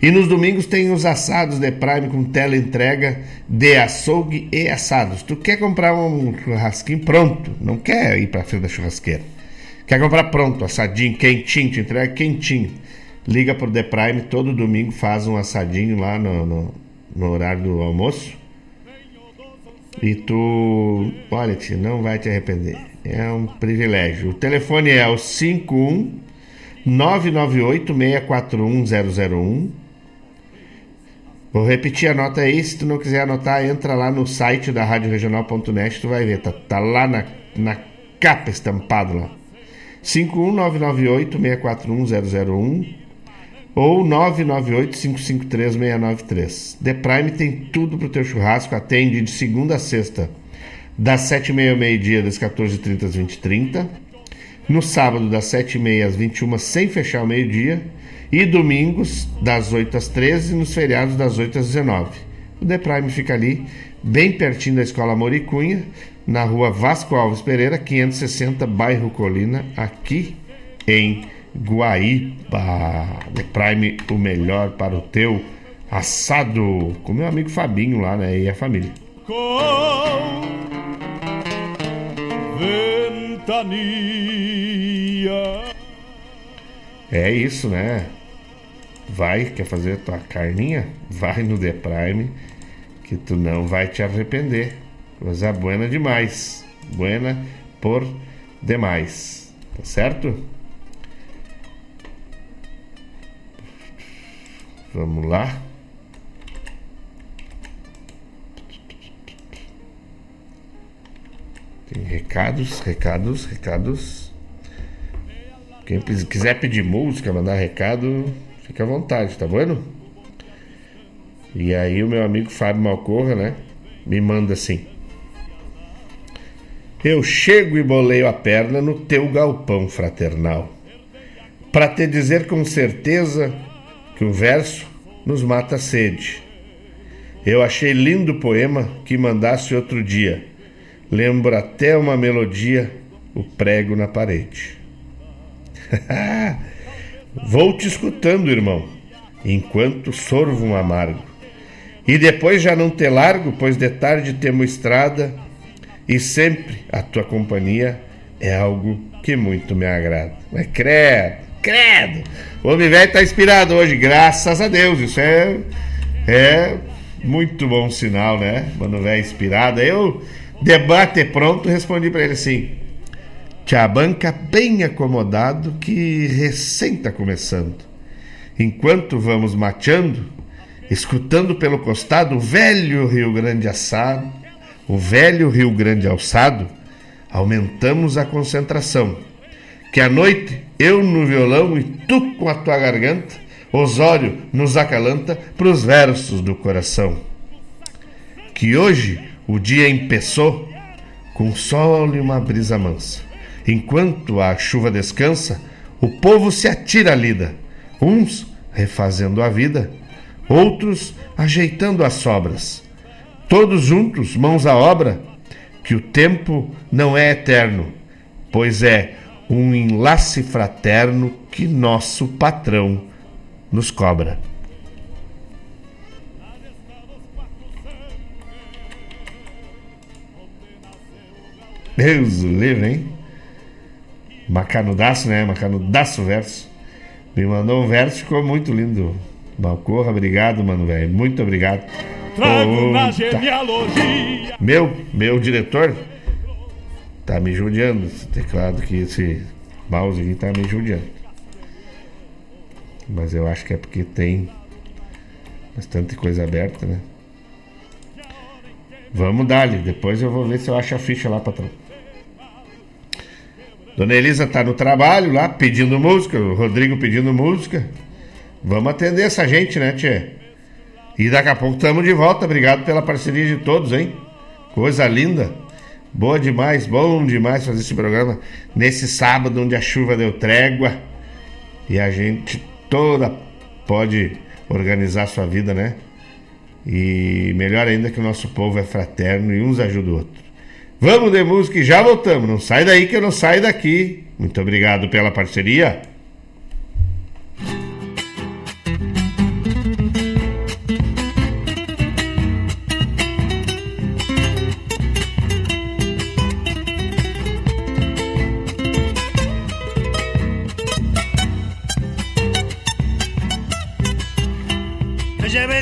E nos domingos tem os assados de Prime com tela entrega de açougue e assados. Tu quer comprar um churrasquinho pronto, não quer ir para frente da churrasqueira. Quer comprar pronto, assadinho, quentinho, te entrega quentinho. Liga pro The Prime, todo domingo faz um assadinho lá no, no, no horário do almoço. E tu, olha, te não vai te arrepender. É um privilégio. O telefone é o 51 998 641 001. Vou repetir a nota aí. Se tu não quiser anotar, entra lá no site da radioregional.net, tu vai ver. Tá, tá lá na, na capa estampado lá. 51 998 641 001 ou 998-553-693. The Prime tem tudo pro teu churrasco, atende de segunda a sexta, das 7h30 ao meio-dia, das 14h30 às 20h30. No sábado, das 7h30 às 21h, sem fechar ao meio-dia. E domingos, das 8 às 13 e nos feriados, das 8 às 19 O The Prime fica ali, bem pertinho da Escola Moricunha, na rua Vasco Alves Pereira, 560, bairro Colina, aqui em Guaíba. The Prime, o melhor para o teu assado. Com meu amigo Fabinho lá, né? E a família. Com ventania. É isso, né? Vai, quer fazer tua carninha? Vai no The Prime, que tu não vai te arrepender. Coisa buena demais. Buena por demais. Tá certo? Vamos lá. Tem recados, recados, recados. Quem quiser pedir música, mandar recado, fica à vontade, tá vendo? E aí o meu amigo Fábio Malcorra, né? Me manda assim. Eu chego e boleio a perna no teu galpão fraternal. Para te dizer com certeza que o verso nos mata a sede. Eu achei lindo o poema que mandasse outro dia. Lembro até uma melodia, o prego na parede. Vou te escutando, irmão, enquanto sorvo um amargo. E depois já não te largo, pois de tarde temos estrada e sempre a tua companhia é algo que muito me agrada. Mas credo, credo! O homem velho está inspirado hoje, graças a Deus. Isso é, é muito bom sinal, né? Mano velho inspirado. Eu, debate pronto, respondi para ele assim: Tia banca bem acomodado que recém está começando. Enquanto vamos mateando, escutando pelo costado o velho Rio Grande assado, o velho Rio Grande alçado, aumentamos a concentração. Que à noite eu no violão e tu com a tua garganta, Osório nos acalanta pros versos do coração. Que hoje o dia empeçou com sol e uma brisa mansa. Enquanto a chuva descansa, o povo se atira à lida, uns refazendo a vida, outros ajeitando as sobras. Todos juntos, mãos à obra, que o tempo não é eterno, pois é um enlace fraterno que nosso patrão nos cobra. Deus o livre, hein? Macanudaço, né? Macanudaço verso. Me mandou um verso, ficou muito lindo. Balcorra, obrigado, mano, velho. Muito obrigado. Trago na genealogia. Meu, meu diretor tá me judiando. Esse teclado aqui, esse mouse aqui tá me judiando. Mas eu acho que é porque tem bastante coisa aberta, né? Vamos dar ali. Depois eu vou ver se eu acho a ficha lá, patrão. Dona Elisa tá no trabalho lá, pedindo música. O Rodrigo pedindo música. Vamos atender essa gente, né, Tchê? E daqui a pouco estamos de volta. Obrigado pela parceria de todos, hein? Coisa linda. Boa demais, bom demais fazer esse programa nesse sábado onde a chuva deu trégua e a gente toda pode organizar sua vida, né? E melhor ainda que o nosso povo é fraterno e uns ajuda o outro. Vamos de música e já voltamos. Não sai daí que eu não saio daqui. Muito obrigado pela parceria.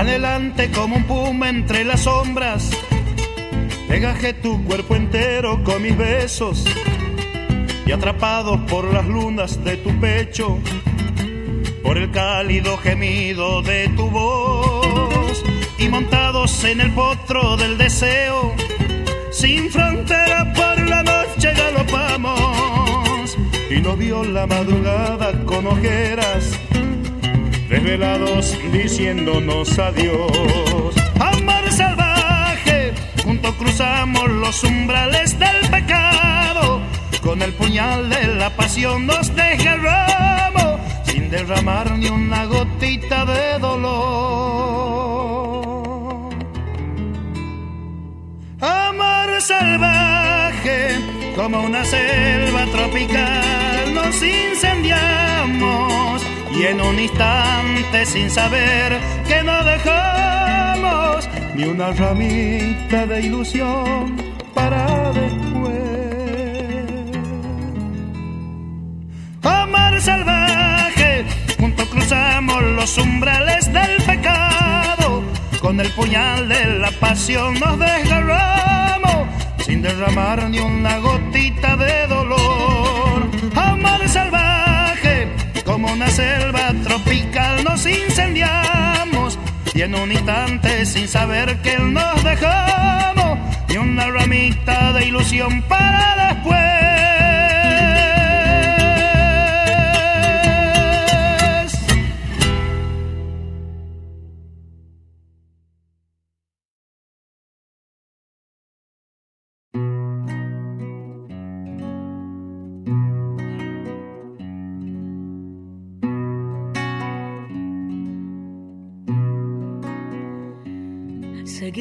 Adelante como un puma entre las sombras, pegaje tu cuerpo entero con mis besos. Y atrapados por las lunas de tu pecho, por el cálido gemido de tu voz. Y montados en el potro del deseo, sin frontera por la noche galopamos y nos vio la madrugada con ojeras, revelados diciéndonos adiós. Amor salvaje, junto cruzamos los umbrales del pecado, con el puñal de la pasión nos desgarramos, sin derramar ni una gotita de dolor. Salvaje, como una selva tropical nos incendiamos y en un instante sin saber que no dejamos ni una ramita de ilusión para después. Amar salvaje, junto cruzamos los umbrales del pecado, con el puñal de la pasión nos desgarramos sin derramar ni una gotita de dolor. Amar salvaje, como una selva tropical nos incendiamos y en un instante sin saber que nos dejamos ni una ramita de ilusión para después.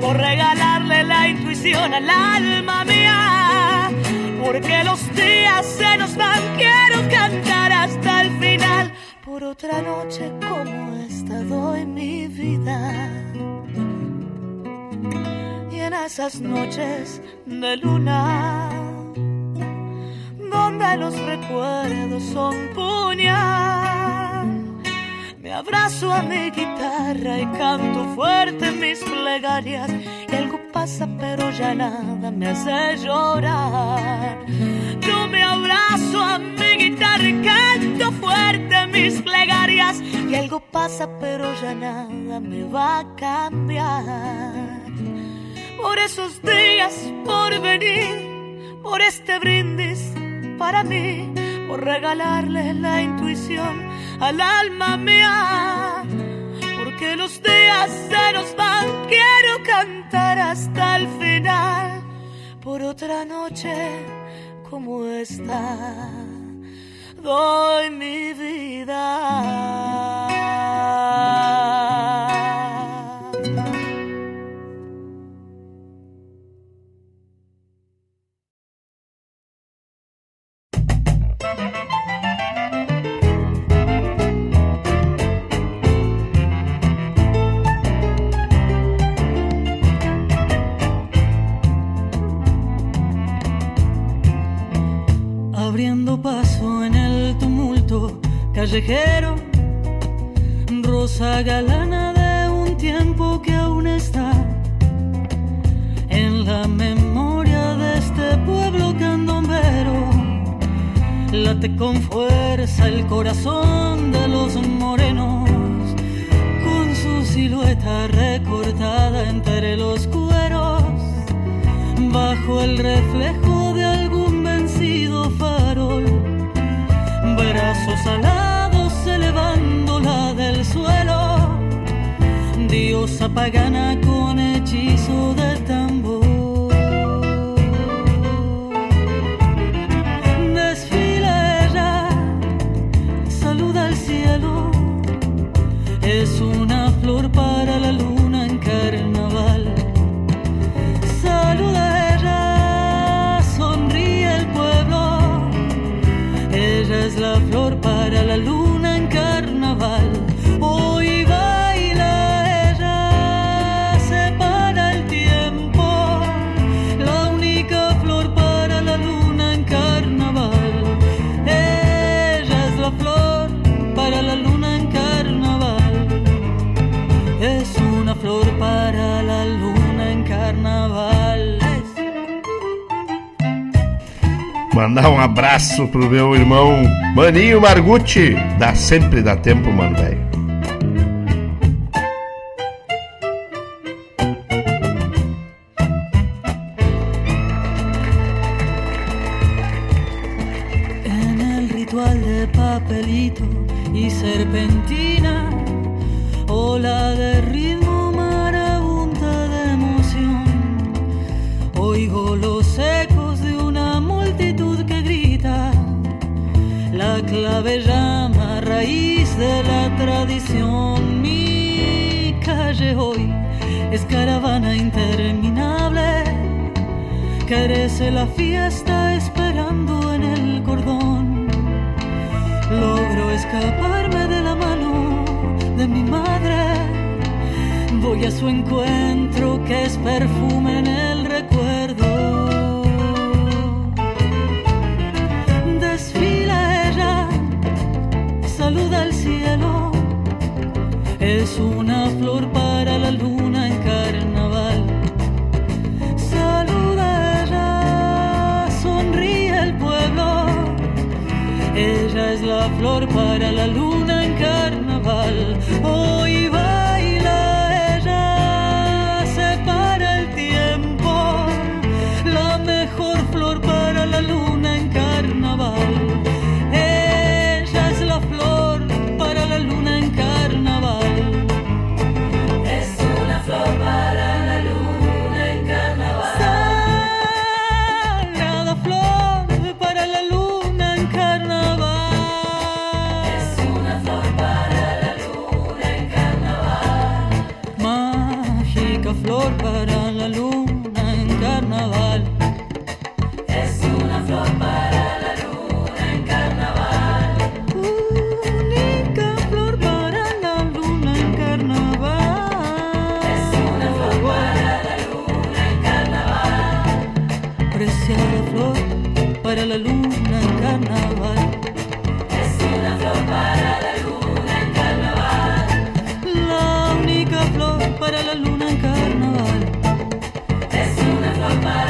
por regalarle la intuición al alma mía. Porque los días se nos van, quiero cantar hasta el final. Por otra noche como esta doy mi vida. Y en esas noches de luna, donde los recuerdos son puñal me abrazo a mi guitarra y canto fuerte mis plegarias. Y algo pasa, pero ya nada me hace llorar. Yo me abrazo a mi guitarra y canto fuerte mis plegarias. Y algo pasa, pero ya nada me va a cambiar. Por esos días, por venir, por este brindis para mí, por regalarles la intuición al alma mía. Porque los días se nos van, quiero cantar hasta el final por otra noche como esta. Doy mi vida. callejero, rosa galana de un tiempo que aún está en la memoria de este pueblo candombero. Late con fuerza el corazón de los morenos, con su silueta recortada entre los cueros, bajo el reflejo de algún vencido farol, brazos alados Dios apagana con hechizo de Mandar um abraço pro meu irmão Maninho Margutti. Dá sempre dá tempo, mano, velho. ofrece una flor para la luna en carnaval. Es una flor para la luna en carnaval. La única flor para la luna en carnaval. Es una flor para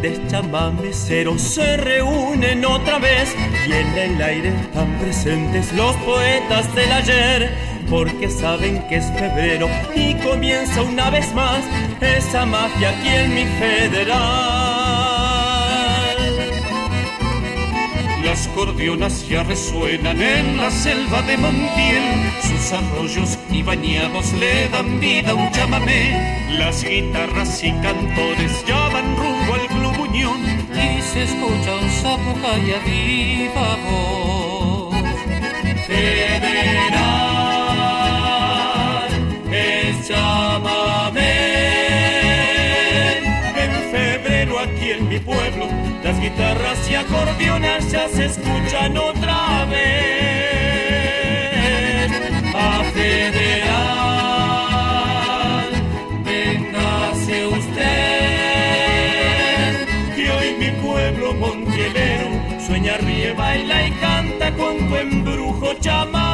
Duendes chamameceros se reúnen otra vez y en el aire están presentes los poetas del ayer porque saben que es febrero y comienza una vez más esa magia aquí en mi federal. Las cordionas ya resuenan en la selva de Montiel, sus arroyos y bañados le dan vida a un chamamé. Las guitarras y cantores ya van se escucha un sapucaya viva voz. Federal es chamamé. En febrero aquí en mi pueblo las guitarras y acordeones ya se escuchan otra vez. A Federal, baila y canta con tu embrujo chamame.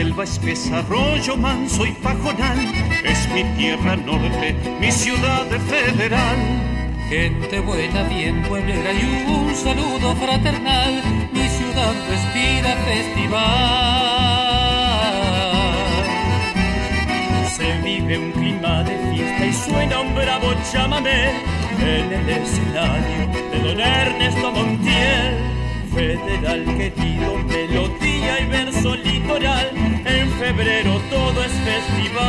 Selva espesa, arroyo manso y pajonal, es mi tierra norte, mi ciudad federal. Gente buena, bien pueblera y un saludo fraternal, mi ciudad respira festival. Se vive un clima de fiesta y suena un bravo chamamé en el escenario de don Ernesto Montiel. Federal querido, melodía y verso litoral, en febrero todo es festival.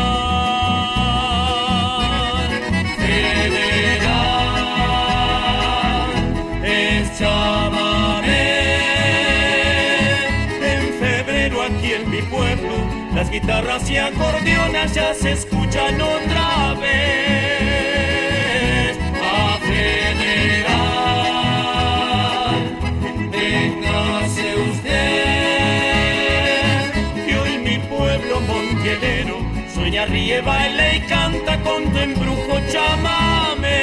Federal es chamamé. En febrero aquí en mi pueblo, las guitarras y acordeones ya se escuchan otra vez. Ríe, baila y canta con tu embrujo chamame.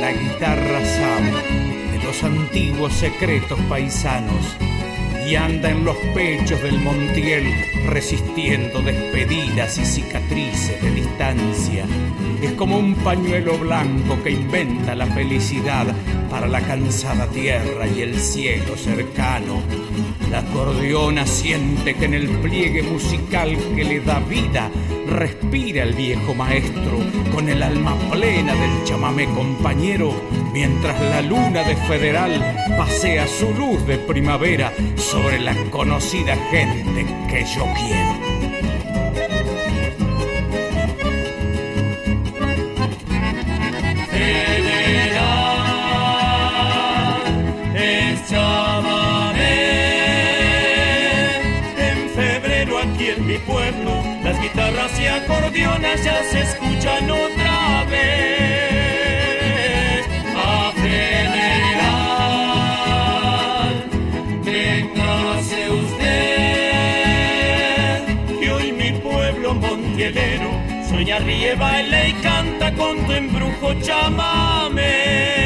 La guitarra sabe de los antiguos secretos paisanos y anda en los pechos del Montiel resistiendo despedidas y cicatrices de distancia. Es como un pañuelo blanco que inventa la felicidad para la cansada tierra y el cielo cercano. La acordeona siente que en el pliegue musical que le da vida respira el viejo maestro con el alma plena del chamamé compañero, mientras la luna de Federal pasea su luz de primavera sobre la conocida gente que yo quiero. Federal es. En febrero aquí en mi pueblo, las guitarras y acordeones ya se escuchan otra Sueña, ríe, baila y canta con tu embrujo chamame.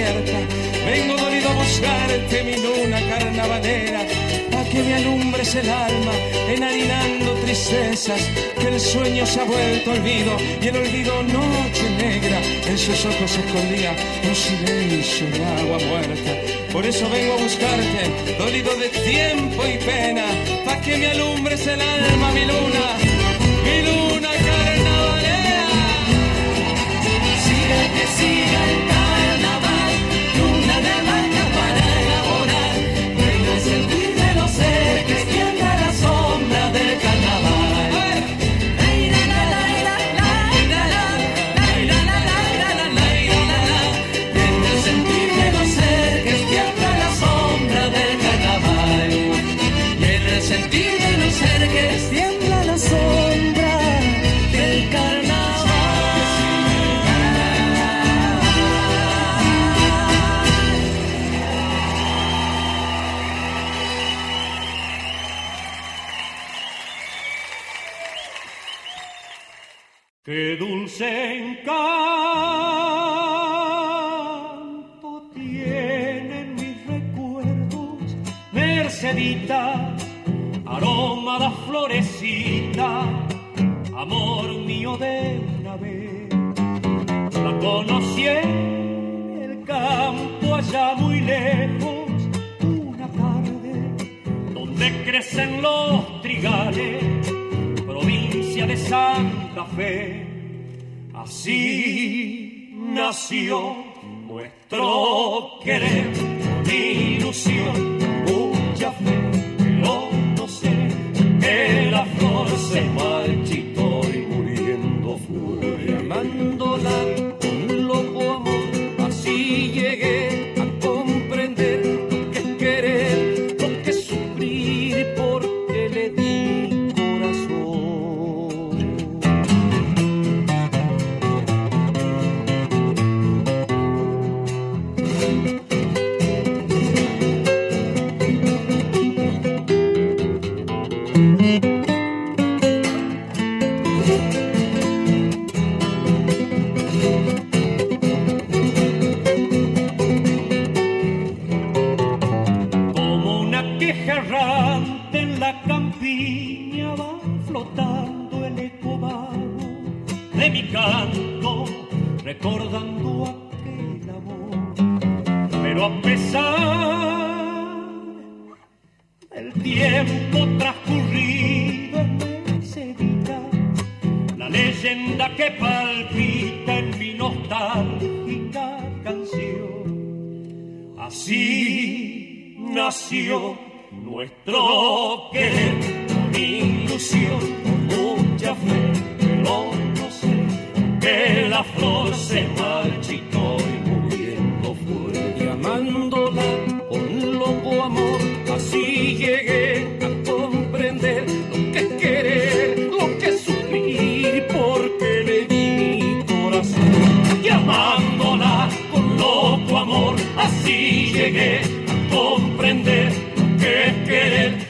Vengo dolido a buscarte, mi luna carnavalera, pa' que me alumbres el alma, enharinando tristezas, que el sueño se ha vuelto olvido y el olvido noche negra. En sus ojos se escondía un silencio de agua muerta. Por eso vengo a buscarte, dolido de tiempo y pena, pa' que me alumbres el alma, mi luna, mi luna carnavalera. Siga que siga Dios Pero a pesar del tiempo transcurrido en Sevilla, la leyenda que palpita en mi nostálgica canción, así nació nuestro querer con ilusión, con mucha fe, pero no sé que la flor se marchita. llegué a comprender que querer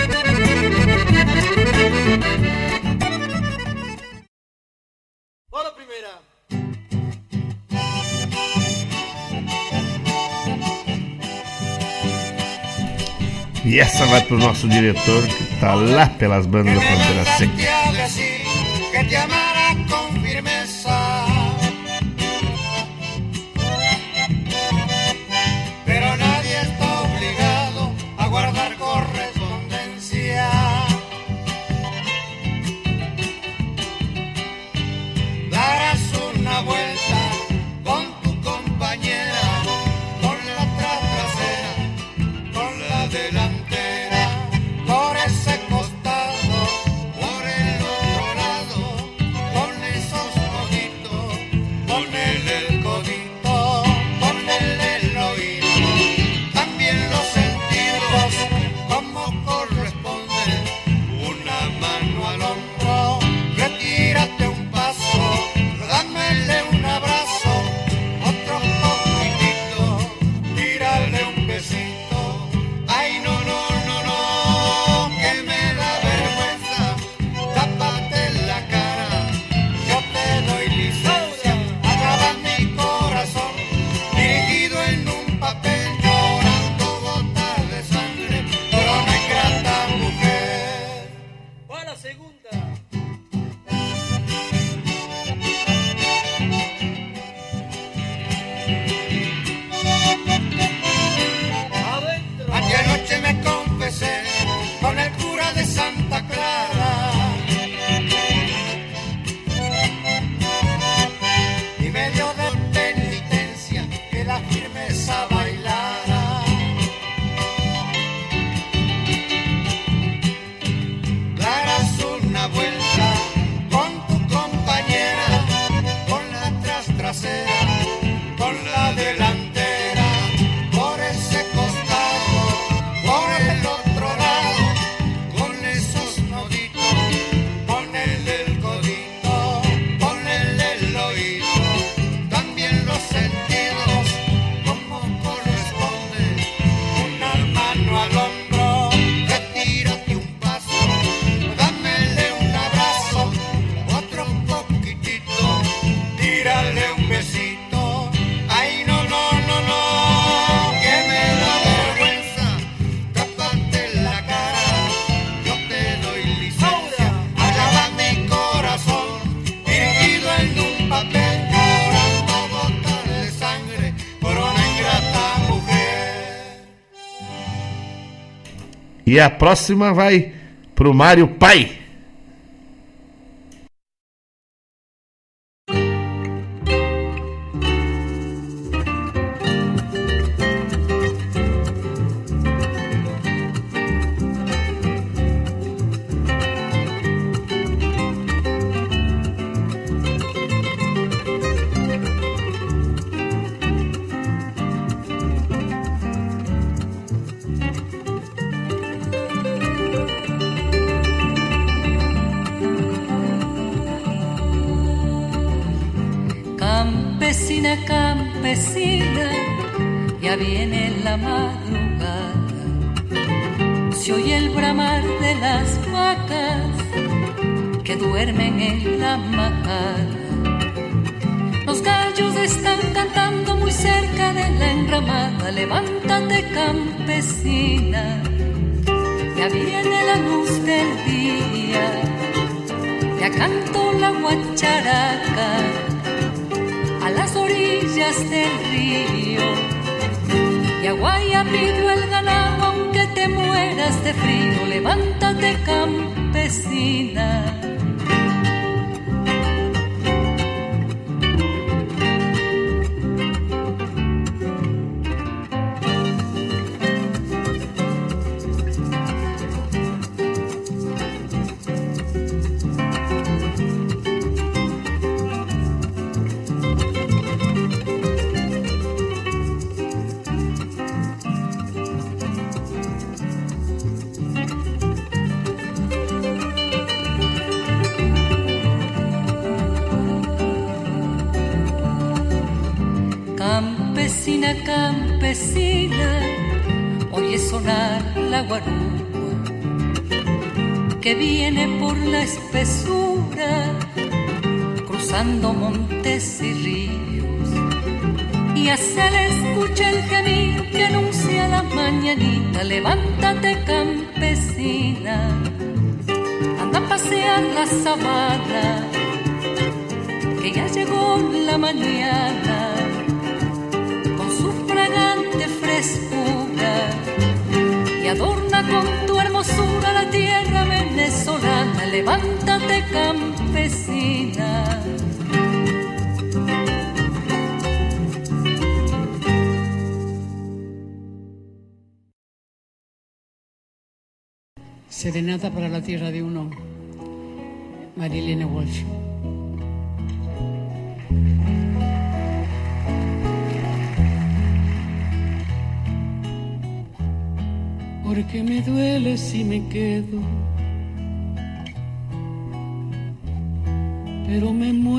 E essa vai pro nosso diretor que tá lá pelas bandas da fronteira 6. E a próxima vai pro Mário Pai.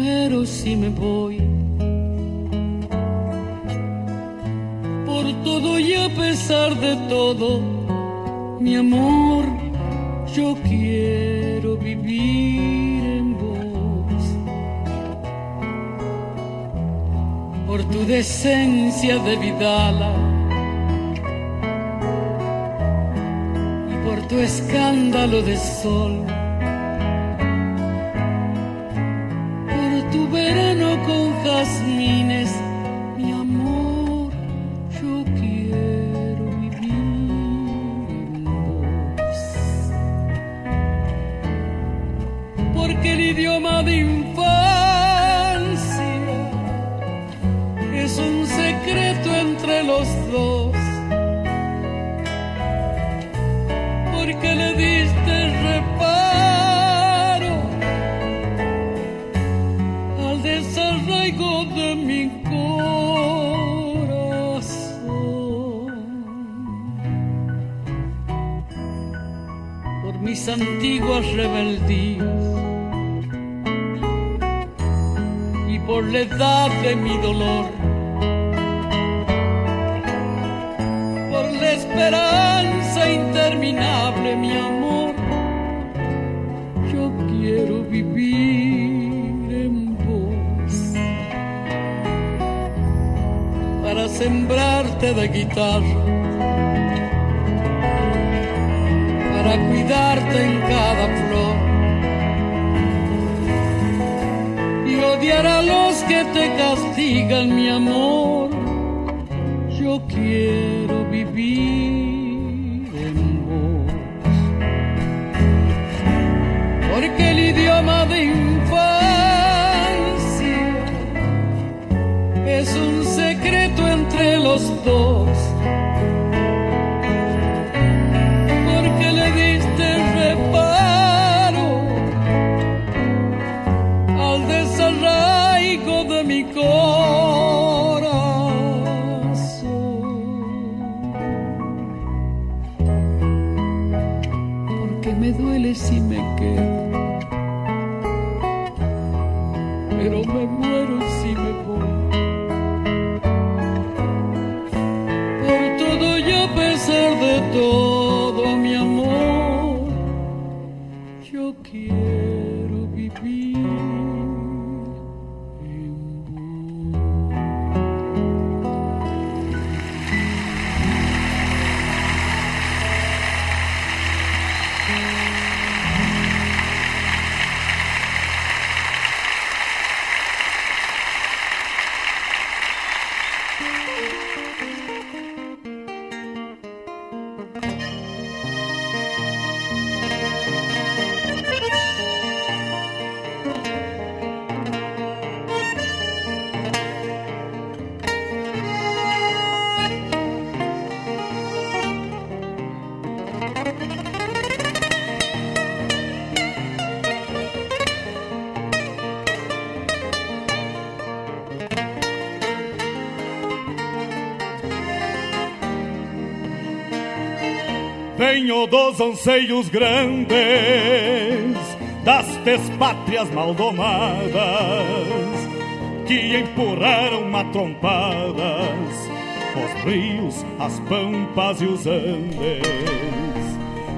muero si me voy. Por todo y a pesar de todo, mi amor, yo quiero vivir en vos. Por tu decencia de Vidala y por tu escándalo de sol con jazmines antiguas rebeldías y por la edad de mi dolor, por la esperanza interminable, mi amor, yo quiero vivir en vos. Para sembrarte de guitarra en cada flor. Y odiar a los que te castigan, mi amor. Yo quiero vivir en vos. Porque el idioma de infancia es un secreto entre los dos. Anseios grandes das despátrias maldomadas que empurraram matrompadas os rios, as pampas e os andes.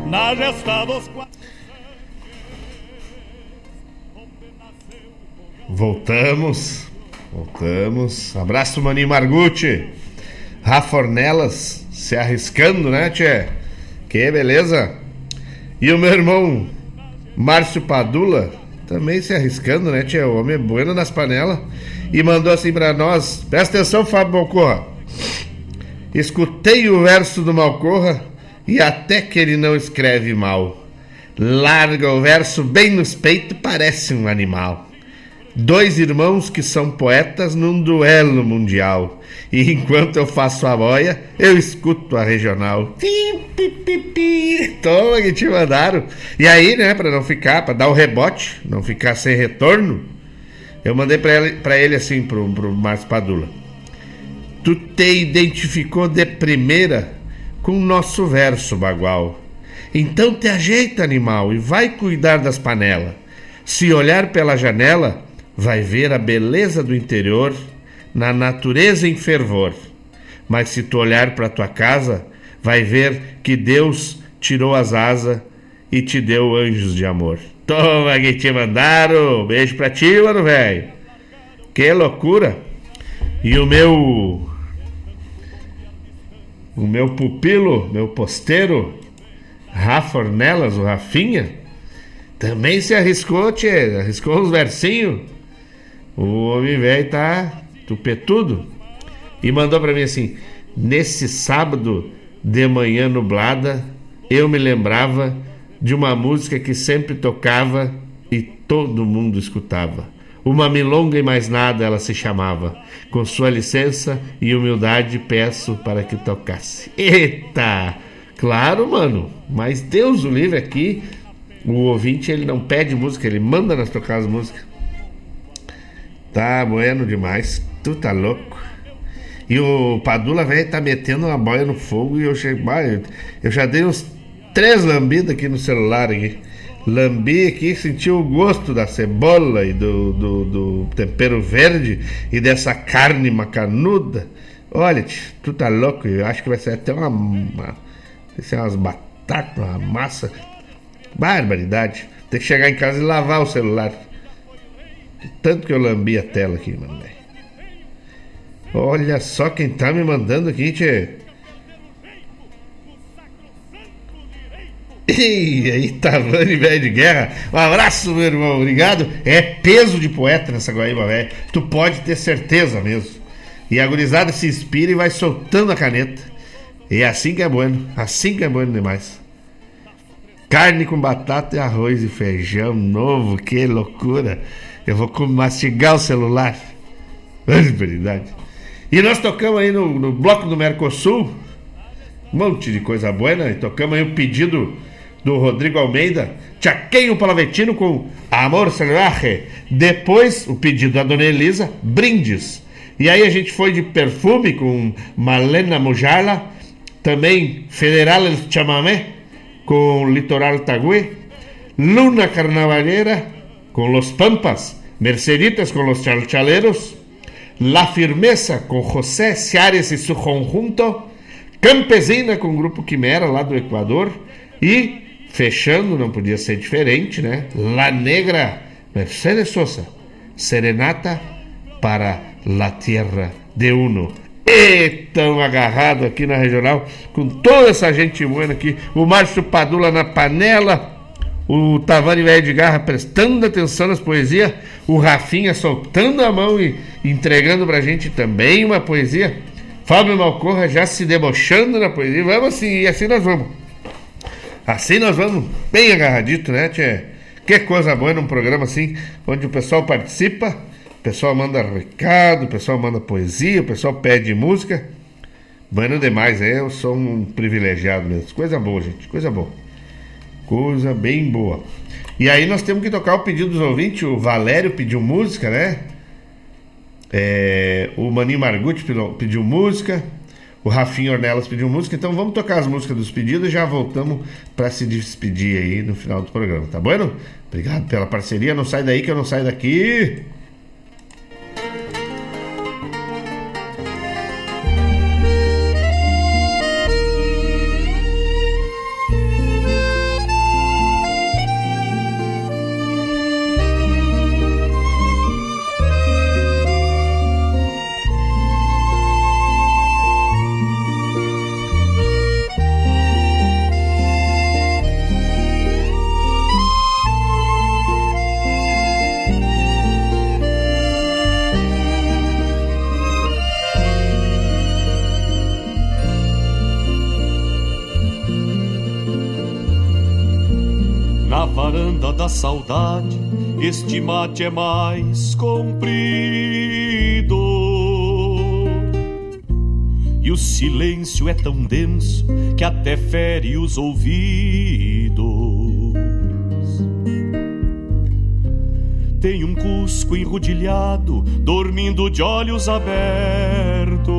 Na gesta dos. Voltamos, voltamos. Abraço, Maninho Margucci. Rafa Ornelas se arriscando, né, Tchê? Que beleza. E o meu irmão Márcio Padula também se arriscando, né, Tchê? O homem é bueno nas panelas. E mandou assim pra nós: Presta atenção, Fábio Malcorra. Escutei o verso do Malcorra e até que ele não escreve mal. Larga o verso bem nos peitos, parece um animal. Dois irmãos que são poetas num duelo mundial. E enquanto eu faço a boia, eu escuto a regional. Toma que te mandaram. E aí, né, para não ficar, para dar o rebote, não ficar sem retorno, eu mandei para ele, pra ele assim, pro, pro Márcio Padula. Tu te identificou de primeira com o nosso verso, bagual. Então te ajeita, animal, e vai cuidar das panelas. Se olhar pela janela, vai ver a beleza do interior na natureza em fervor. Mas se tu olhar para tua casa, vai ver que Deus tirou as asas e te deu anjos de amor. Toma que te mandaram. Beijo pra ti, mano, velho. Que loucura. E o meu o meu pupilo, meu posteiro, Rafa Ornelas, o Rafinha, também se arriscou, tchê, arriscou uns versinhos. O homem velho tá tupetudo. E mandou para mim assim: nesse sábado de manhã nublada, eu me lembrava de uma música que sempre tocava e todo mundo escutava. Uma milonga e mais nada ela se chamava. Com sua licença e humildade peço para que tocasse. Eita! Claro, mano, mas Deus o livre aqui, o ouvinte ele não pede música, ele manda nós tocar as músicas. Tá bueno demais, tu tá louco. E o Padula, velho, tá metendo uma boia no fogo e eu cheguei. Eu já dei uns três lambidas aqui no celular aqui. Lambi aqui, senti o gosto da cebola e do, do, do tempero verde e dessa carne macanuda. Olha, tu tá louco, eu acho que vai ser até uma. uma vai ser umas batatas, uma massa. Barbaridade. Tem que chegar em casa e lavar o celular. Tanto que eu lambi a tela aqui, mano. Olha só quem tá me mandando aqui, tchê. E aí, Tavani, velho de guerra. Um abraço, meu irmão. Obrigado. É peso de poeta nessa Guaíba, velho. Tu pode ter certeza mesmo. E a gurizada se inspira e vai soltando a caneta. E é assim que é bueno. Assim que é bueno demais. Carne com batata e arroz e feijão novo. Que loucura. Eu vou mastigar o celular. Verdade. E nós tocamos aí no, no bloco do Mercosul. Um monte de coisa boa. E tocamos aí o pedido do Rodrigo Almeida, Chaqueio Palavetino com Amor Salvaje. Depois, o pedido da Dona Elisa, Brindes. E aí a gente foi de perfume com Malena Mujala, também Federal El Chamamé com Litoral Tagüe, Luna Carnavalera com Los Pampas, Merceditas com Los Chalchaleros, La Firmeza com José Ciares e su conjunto, Campesina com o Grupo Quimera lá do Equador e Fechando, não podia ser diferente, né? La Negra, Mercedes Sosa, Serenata para La Tierra de Uno. E tão agarrado aqui na regional, com toda essa gente boa aqui. O Márcio Padula na panela, o de Garra prestando atenção nas poesias, o Rafinha soltando a mão e entregando pra gente também uma poesia. Fábio Malcorra já se debochando na poesia. Vamos assim, e assim nós vamos. Assim nós vamos bem agarradito, né, tchê? Que coisa boa num programa assim, onde o pessoal participa, o pessoal manda recado, o pessoal manda poesia, o pessoal pede música. Bueno demais, é, eu sou um privilegiado mesmo. Coisa boa, gente, coisa boa. Coisa bem boa. E aí nós temos que tocar o pedido dos ouvintes. O Valério pediu música, né? É, o Maninho Margutti pediu, música. O Rafinho Ornelas pediu música. Então vamos tocar as músicas dos pedidos e já voltamos para se despedir aí no final do programa, tá bueno? Obrigado pela parceria. Não sai daí que eu não saio daqui. Saudade, este mate é mais comprido. E o silêncio é tão denso que até fere os ouvidos. Tem um cusco enrodilhado, dormindo de olhos abertos.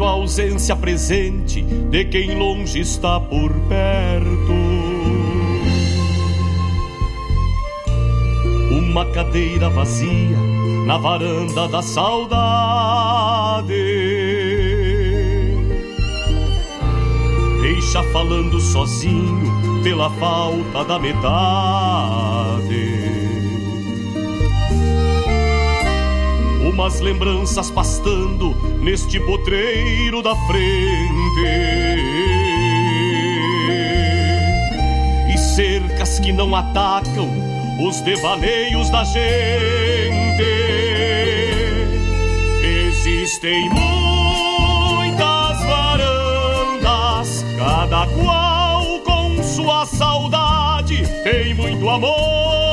Feito a ausência presente de quem longe está por perto. Uma cadeira vazia na varanda da saudade. Deixa falando sozinho pela falta da metade. Umas lembranças pastando neste potreiro da frente. E cercas que não atacam os devaneios da gente. Existem muitas varandas, cada qual com sua saudade. Tem muito amor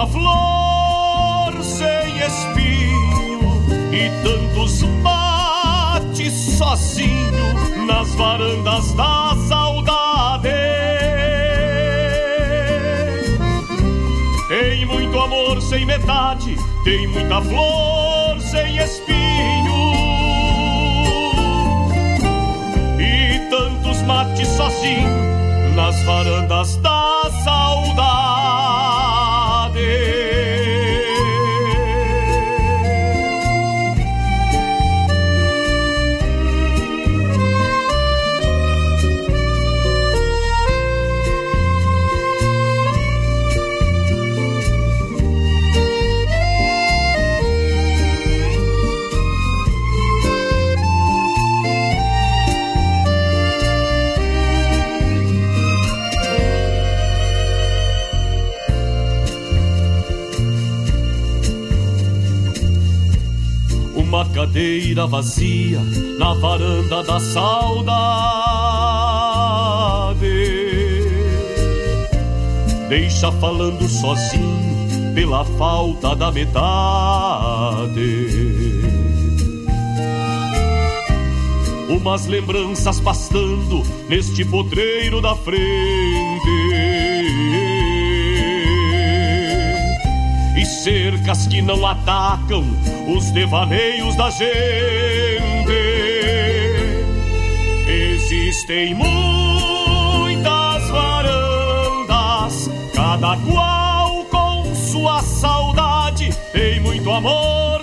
Muita flor sem espinho e tantos mates sozinho nas varandas da saudade. Tem muito amor sem metade, tem muita flor sem espinho e tantos mates sozinho cadeira vazia na varanda da saudade. Deixa falando sozinho pela falta da metade. Umas lembranças pastando neste potreiro da frente. Cercas que não atacam os devaneios da gente. Existem muitas varandas, cada qual com sua saudade. Tem muito amor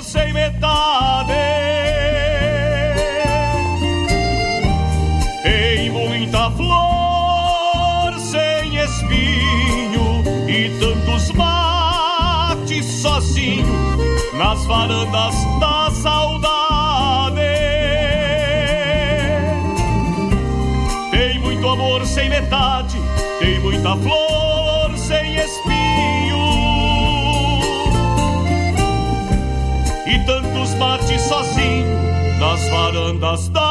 varandas da saudade. Tem muito amor sem metade, tem muita flor sem espinho e tantos mates sozinho nas varandas da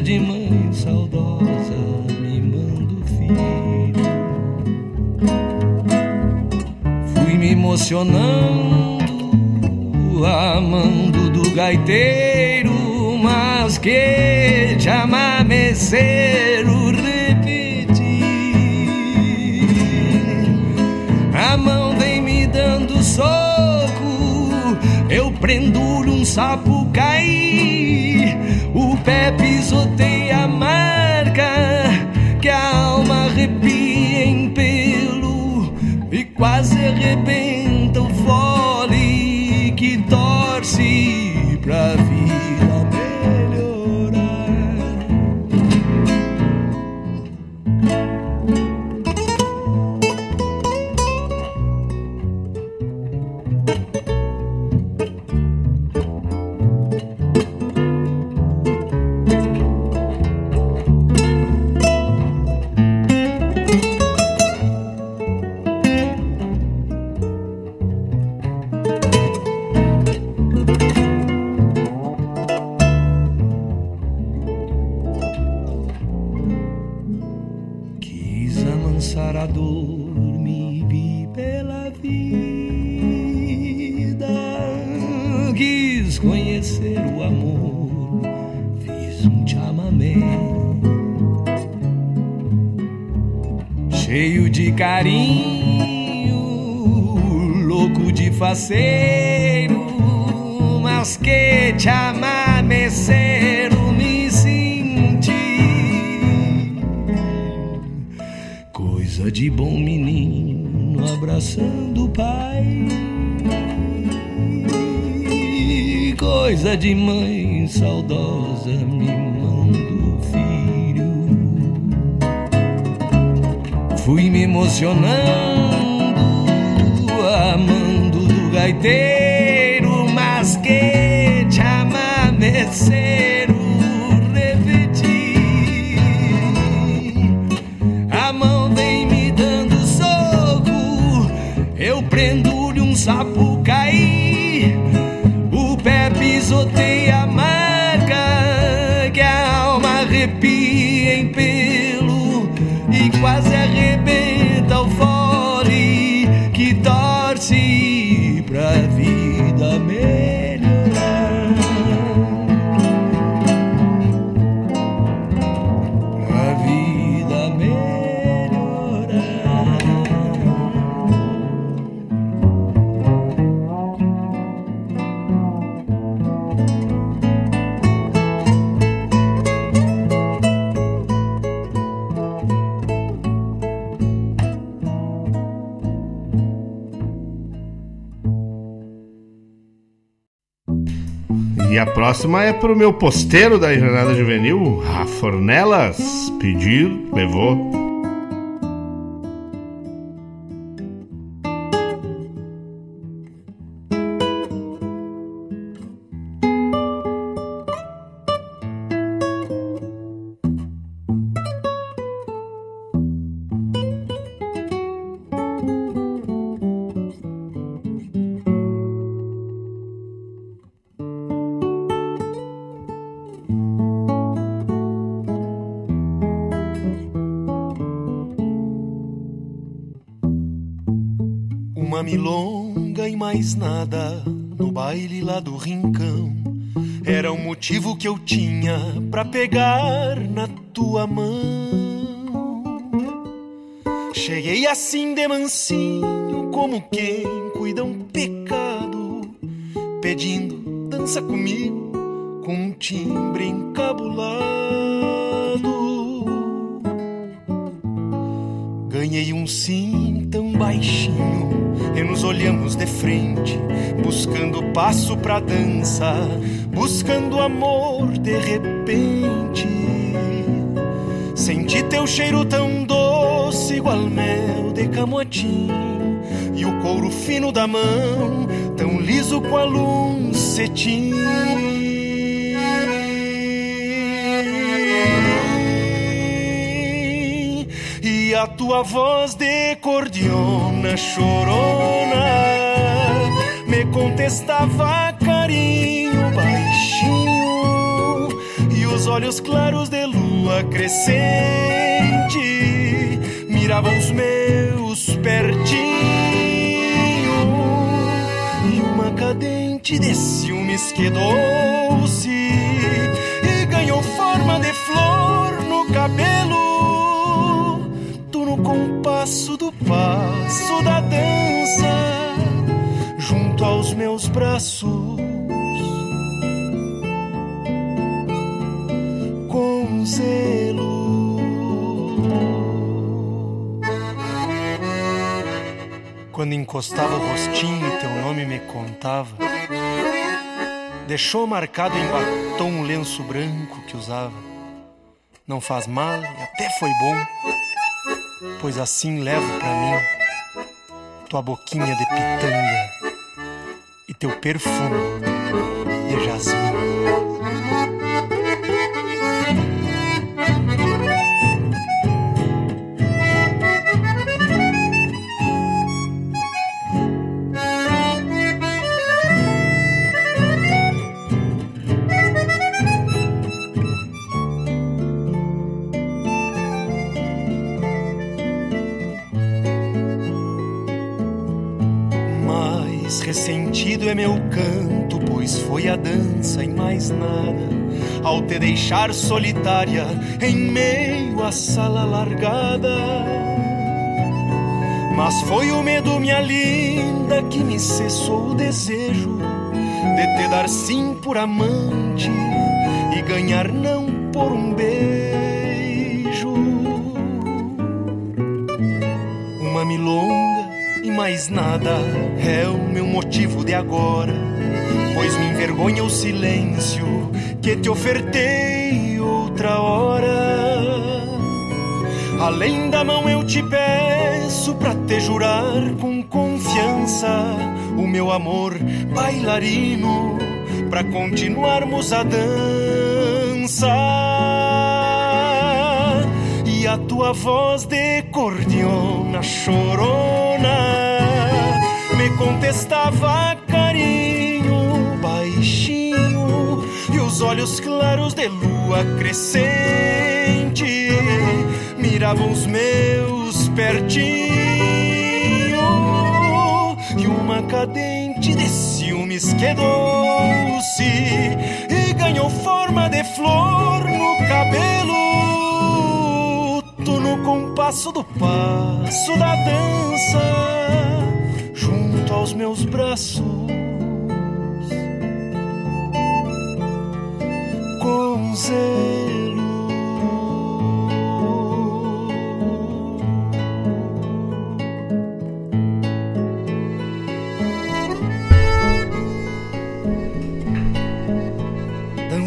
De mãe saudosa mimando filho. Fui me emocionando, amando do gaiteiro, mas que te amamecer o repetir. A mão vem me dando soco, eu prendo um sapo pé pisoteia a marca que a alma arrepia em pelo e quase arrebenta o fole que torce pra vida. para o meu posteiro da Jornada Juvenil, Rafornelas, pedir, levou. Uma milonga e mais nada no baile lá do rincão. Era o motivo que eu tinha pra pegar na tua mão. Cheguei assim de mansinho, como quem cuida um pecado, pedindo dança comigo com um timbre encabulado. Ganhei um sim tão baixinho e nos olhamos de frente, buscando passo pra dança, buscando amor de repente. Senti teu cheiro tão doce, igual mel de camotim, e o couro fino da mão, tão liso qual um cetim. A tua voz de cordiona chorona. Me contestava carinho baixinho e os olhos claros de lua crescente miravam os meus pertinho e uma cadente de ciúmes quedou-se compasso do passo da dança junto aos meus braços. Com zelo. Quando encostava o rostinho teu nome me contava deixou marcado em batom o lenço branco que usava. Não faz mal e até foi bom pois assim levo pra mim tua boquinha de pitanga e teu perfume de jasmim. Deixar solitária em meio à sala largada. Mas foi o medo, minha linda, que me cessou o desejo de te dar sim por amante e ganhar não por um beijo. Uma milonga e mais nada é o meu motivo de agora, pois me envergonha o silêncio que te ofertei outra hora. Além da mão eu te peço pra te jurar com confiança o meu amor bailarino pra continuarmos a dança. E a tua voz de cordiona chorona me contestava os olhos claros de lua crescente. Miravam os meus pertinho e uma cadente de ciúmes quedou-se e ganhou forma de flor no cabelo. Tu no compasso do passo da dança junto aos meus braços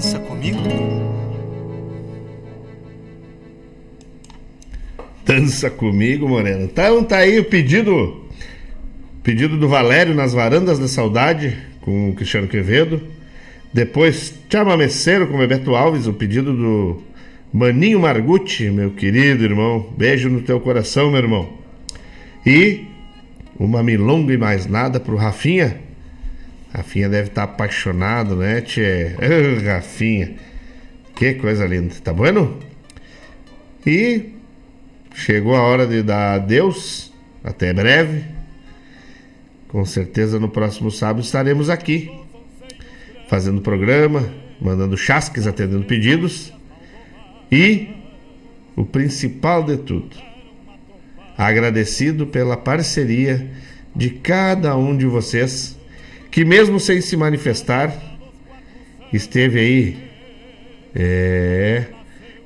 dança comigo Dança comigo, Moreno. Então tá aí o pedido. Pedido do Valério nas varandas da saudade com o Cristiano Quevedo. Depois, Chamameceiro com Bebeto Alves, o pedido do Maninho Margutti, meu querido irmão. Beijo no teu coração, meu irmão. E uma milonga e mais nada pro Rafinha. Rafinha deve estar apaixonado, né, tchê? Ah, Rafinha. Que coisa linda. Tá bueno? E chegou a hora de dar adeus. Até breve. Com certeza no próximo sábado estaremos aqui, fazendo programa, mandando chasques, atendendo pedidos e o principal de tudo, agradecido pela parceria de cada um de vocês que, mesmo sem se manifestar, esteve aí é,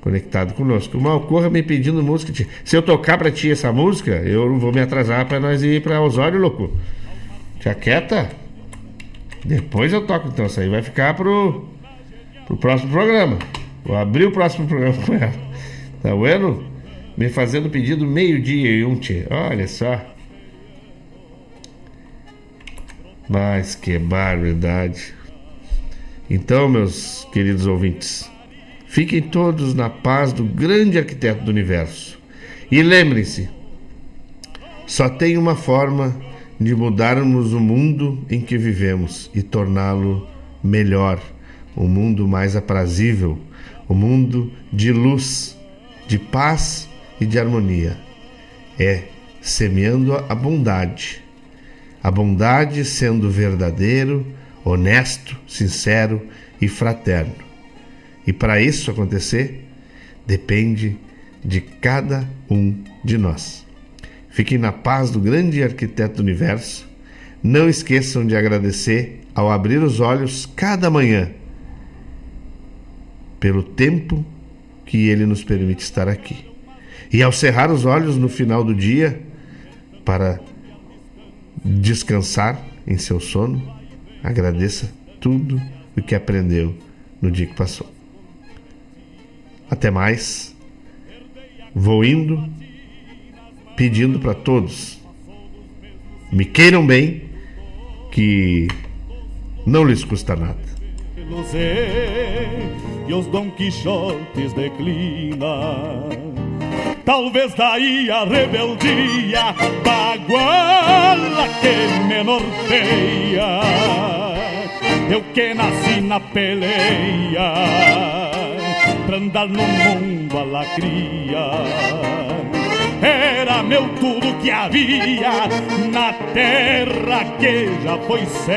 conectado conosco. Malcorra me pedindo música. Se eu tocar pra ti essa música, eu vou me atrasar pra nós ir pra Osório, louco. Tia quieta. Depois eu toco, então. Isso aí vai ficar pro, pro próximo programa. Vou abrir o próximo programa com ela. Tá vendo? Me fazendo pedido meio-dia e um, tia. Olha só. Mas que barbaridade. Então, meus queridos ouvintes, fiquem todos na paz do grande arquiteto do universo. E lembrem-se, só tem uma forma de mudarmos o mundo em que vivemos e torná-lo melhor, um mundo mais aprazível, um mundo de luz, de paz e de harmonia. É semeando a bondade. A bondade sendo verdadeiro, honesto, sincero e fraterno. E para isso acontecer, depende de cada um de nós. Fiquem na paz do grande arquiteto do universo. Não esqueçam de agradecer ao abrir os olhos cada manhã pelo tempo que ele nos permite estar aqui. E ao cerrar os olhos no final do dia para descansar em seu sono, agradeça tudo o que aprendeu no dia que passou. Até mais. Vou indo pedindo para todos me queiram bem, que não lhes custa nada. e os Dom Quixotes declinam. Talvez daí a rebeldia baguala que me norteia. Eu que nasci na peleia pra andar no mundo a lacria. Era meu tudo que havia na terra que já foi